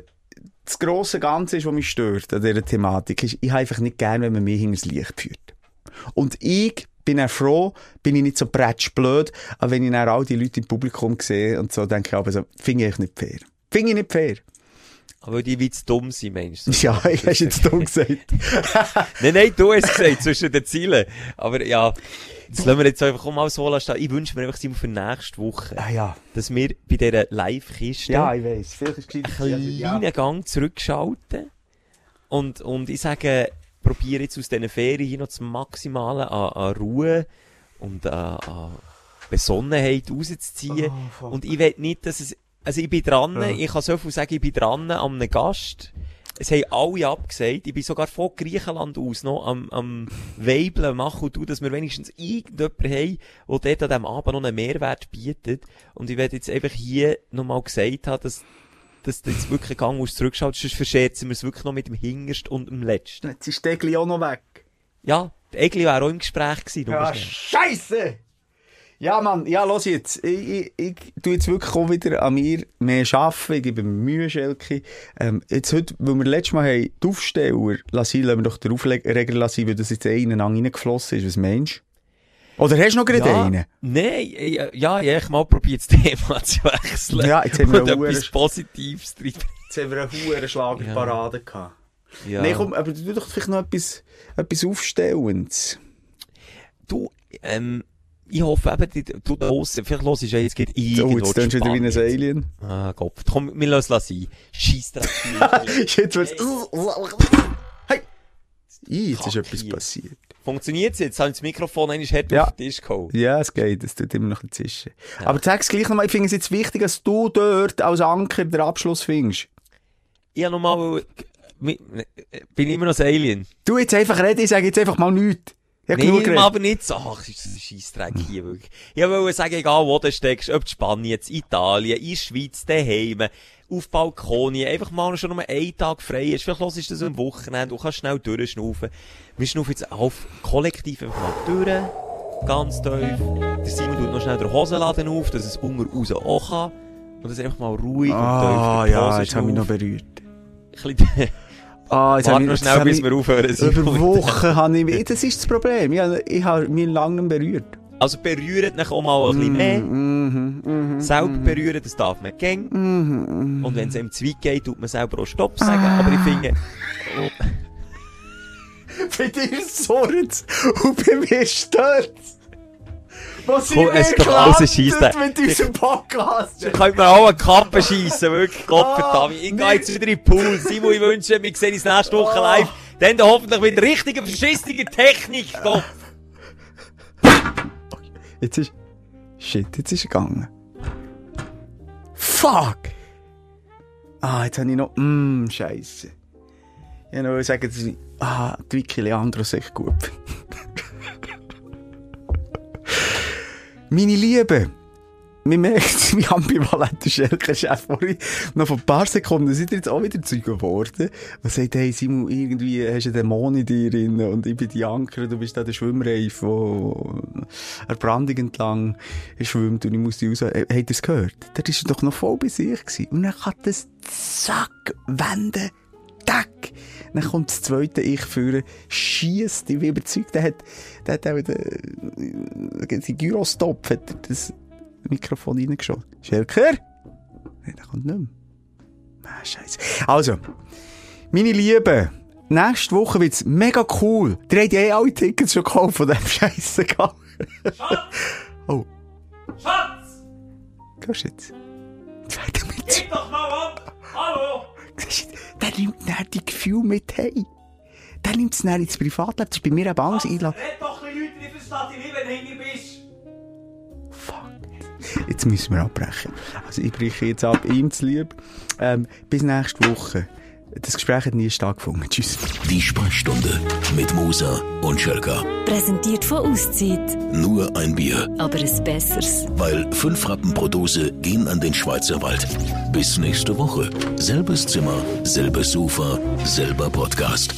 das grosse Ganze ist, was mich stört an dieser Thematik, ist, ich habe einfach nicht gern, wenn man mich hinters Licht führt. Und ich bin bin dann froh, bin ich nicht so blöd, aber wenn ich dann all die Leute im Publikum sehe und so, denke ich aber so, finde ich nicht fair. Finde ich nicht fair. Aber die wie zu dumm sind, meinst du? Ja, ich hast jetzt dumm gesagt. nein, nein, du hast gesagt, zwischen den Zielen. Aber ja, das lassen wir jetzt einfach mal so lassen. Ich wünsche mir einfach Simon, für nächste Woche, Ah ja. dass wir bei dieser Live-Kiste Ja, ich weiss. Vielleicht ist es einen kleinen Gang zurückschalten. Und, und ich sage, probiere jetzt aus diesen Ferien hier noch das Maximale an, an Ruhe und an, an Besonnenheit rauszuziehen. Oh, und ich will nicht, dass es, also ich bin dran, Ja. ich kann so viel sagen, ich bin dran an einem Gast. Es haben alle abgesagt. Ich bin sogar von Griechenland aus noch am, am Weibeln machen und tun, dass wir wenigstens irgendjemanden haben, der dort an diesem Abend noch einen Mehrwert bietet. Und ich werde jetzt einfach hier nochmal gesagt haben, dass, dass du jetzt wirklich einen Gang aus zurückschaust, sonst verscherzen wir es wirklich noch mit dem Hingerst und dem Letzten. Jetzt ist der Egli auch noch weg. Ja, der Egli wäre auch im Gespräch gewesen. Ja. Scheiße! Ja, Mann, ja, los jetzt. Ich, ich, ich tu jetzt wirklich auch wieder an mir mehr arbeiten. Ich gebe mir Mühe, Schelke. Ähm, jetzt heute, weil wir letztes Mal haben, die Aufsteller lassen, lassen wir doch den Aufreger lassen, weil das jetzt einer in reingeflossen ist. Was meinst? Oder hast du noch gerade ja, einen? Nein, ja, ja, ich mal probiert, das Thema zu wechseln. Ja, jetzt haben wir und eine etwas Positives drin. Jetzt haben wir einen hohen Schlagerparade gehabt. Ja. Nein, komm, aber du doch vielleicht noch etwas, etwas Aufstellendes. Du, ähm, ich hoffe eben, die- du da draussen, vielleicht hörst du ja jetzt geht Oh, irgendwo jetzt tönst du wieder wie ein. Alien. Ah, Gott. Komm, wir lassen es sein. Scheissdreck. jetzt wird's... Jetzt ist etwas hier. passiert. Funktioniert es jetzt? Haben das Mikrofon eigentlich hart Ja. auf den Tisch gehauen? Ja, es geht, es tut immer noch ein zischen. Aber sag's gleich nochmal, ich finde es jetzt wichtig, dass du dort als Anker den Abschluss findest. Ich habe nochmal, bin ich immer noch ein Alien? Du jetzt einfach reden, ich sage jetzt einfach mal nichts. Nein, geredet. aber nicht so. Ach, das ist ein Scheissdreck hier wirklich. Ich wollte sagen, egal wo du steckst, ob in Spanien, Italien, in der Schweiz, daheim, auf Balkonien, einfach mal schon nur einen Tag frei ist. Vielleicht hörst du das am Wochenende und kannst schnell durchschnaufen. Wir schnaufen jetzt auf, kollektiv einfach mal durch, ganz tief. Der Simon tut noch schnell den Hosenladen auf, dass es unter raus auch kann. Und das einfach mal ruhig Ah, und tief die ja, jetzt habe ich mich noch berührt. Ein bisschen- Ah, jetzt Warte noch schnell, bis wir aufhören. Über Wochen habe ich mich, das ist das Problem. Ich, habe- ich habe mich lange berührt. Also berührt dich auch mal ein bisschen mehr. Mhm, mhm. Selber berühren, das darf man gern. Mhm. Und wenn es einem zu weit geht, tut man selber auch Stopp sagen. Aber ich finde, oh, Bei dir surrt und bei mir stört Was sind wir ist gelandet mit unserem Podcast? ich könnte mir auch eine Kappe schiessen, wirklich, Gottverdammt. Ich gehe jetzt wieder in den Pool. Simon, ich wünsche, wir sehen uns nächste Woche live. Dann da hoffentlich mit richtiger, verschisstiger Technik. Gott. Jetzt ist... Shit, jetzt ist er gegangen. Fuck! Ah, jetzt habe ich noch... Mmm, Scheiße. Ich wollte noch sagen, dass ich... Ah, die Vicky Leandro echt gut Meine Liebe, man merkt, wie ambivalent der Schelke-Chef vorhin noch vor ein paar Sekunden sind jetzt auch wieder Zeug geworden. Und sagt, hey Simon, irgendwie hast du einen Dämon in dir drin und ich bin die Anker, du bist da der Schwimmreif, wo eine Brandung entlang schwimmt und ich muss die raus. Äh, Habt ihr es gehört? Der ist doch noch voll bei sich gewesen. Und dann kann das zack wenden. Tack! Dann kommt das zweite Ich führen, schießt, ich bin überzeugt, der hat, der hat auch den, äh, die Gyrostop, hat er das Mikrofon reingeschossen. Schelker? Nein, der kommt nicht mehr. Ah, Scheiße. Also, meine Lieben, nächste Woche wird's mega cool. Die habt ja eh alle Tickets schon gekauft von diesem Scheiße. Oh, Schatz! gehst du jetzt? Jetzt weiter mit. Gib doch mal ab! Hallo! Siehst du, Der nimmt dann die Gefühle mit hey. Der nimmt es dann ins Privatleben. Das ist bei mir eben alles einladen. Red doch die Leute, die versteht dich nicht, wenn du hinter bist. Jetzt müssen wir abbrechen. Also ich breche jetzt ab, ihm zu lieb. Ähm, bis nächste Woche. Das Gespräch hat nie stattgefunden. Tschüss. Die Sprechstunde mit Musa und Schelka. Präsentiert von Auszeit. Nur ein Bier, Aber ein besseres. weil fünf Rappen pro Dose gehen an den Schweizer Wald. Bis nächste Woche. Selbes Zimmer, selbes Sofa, selber Podcast.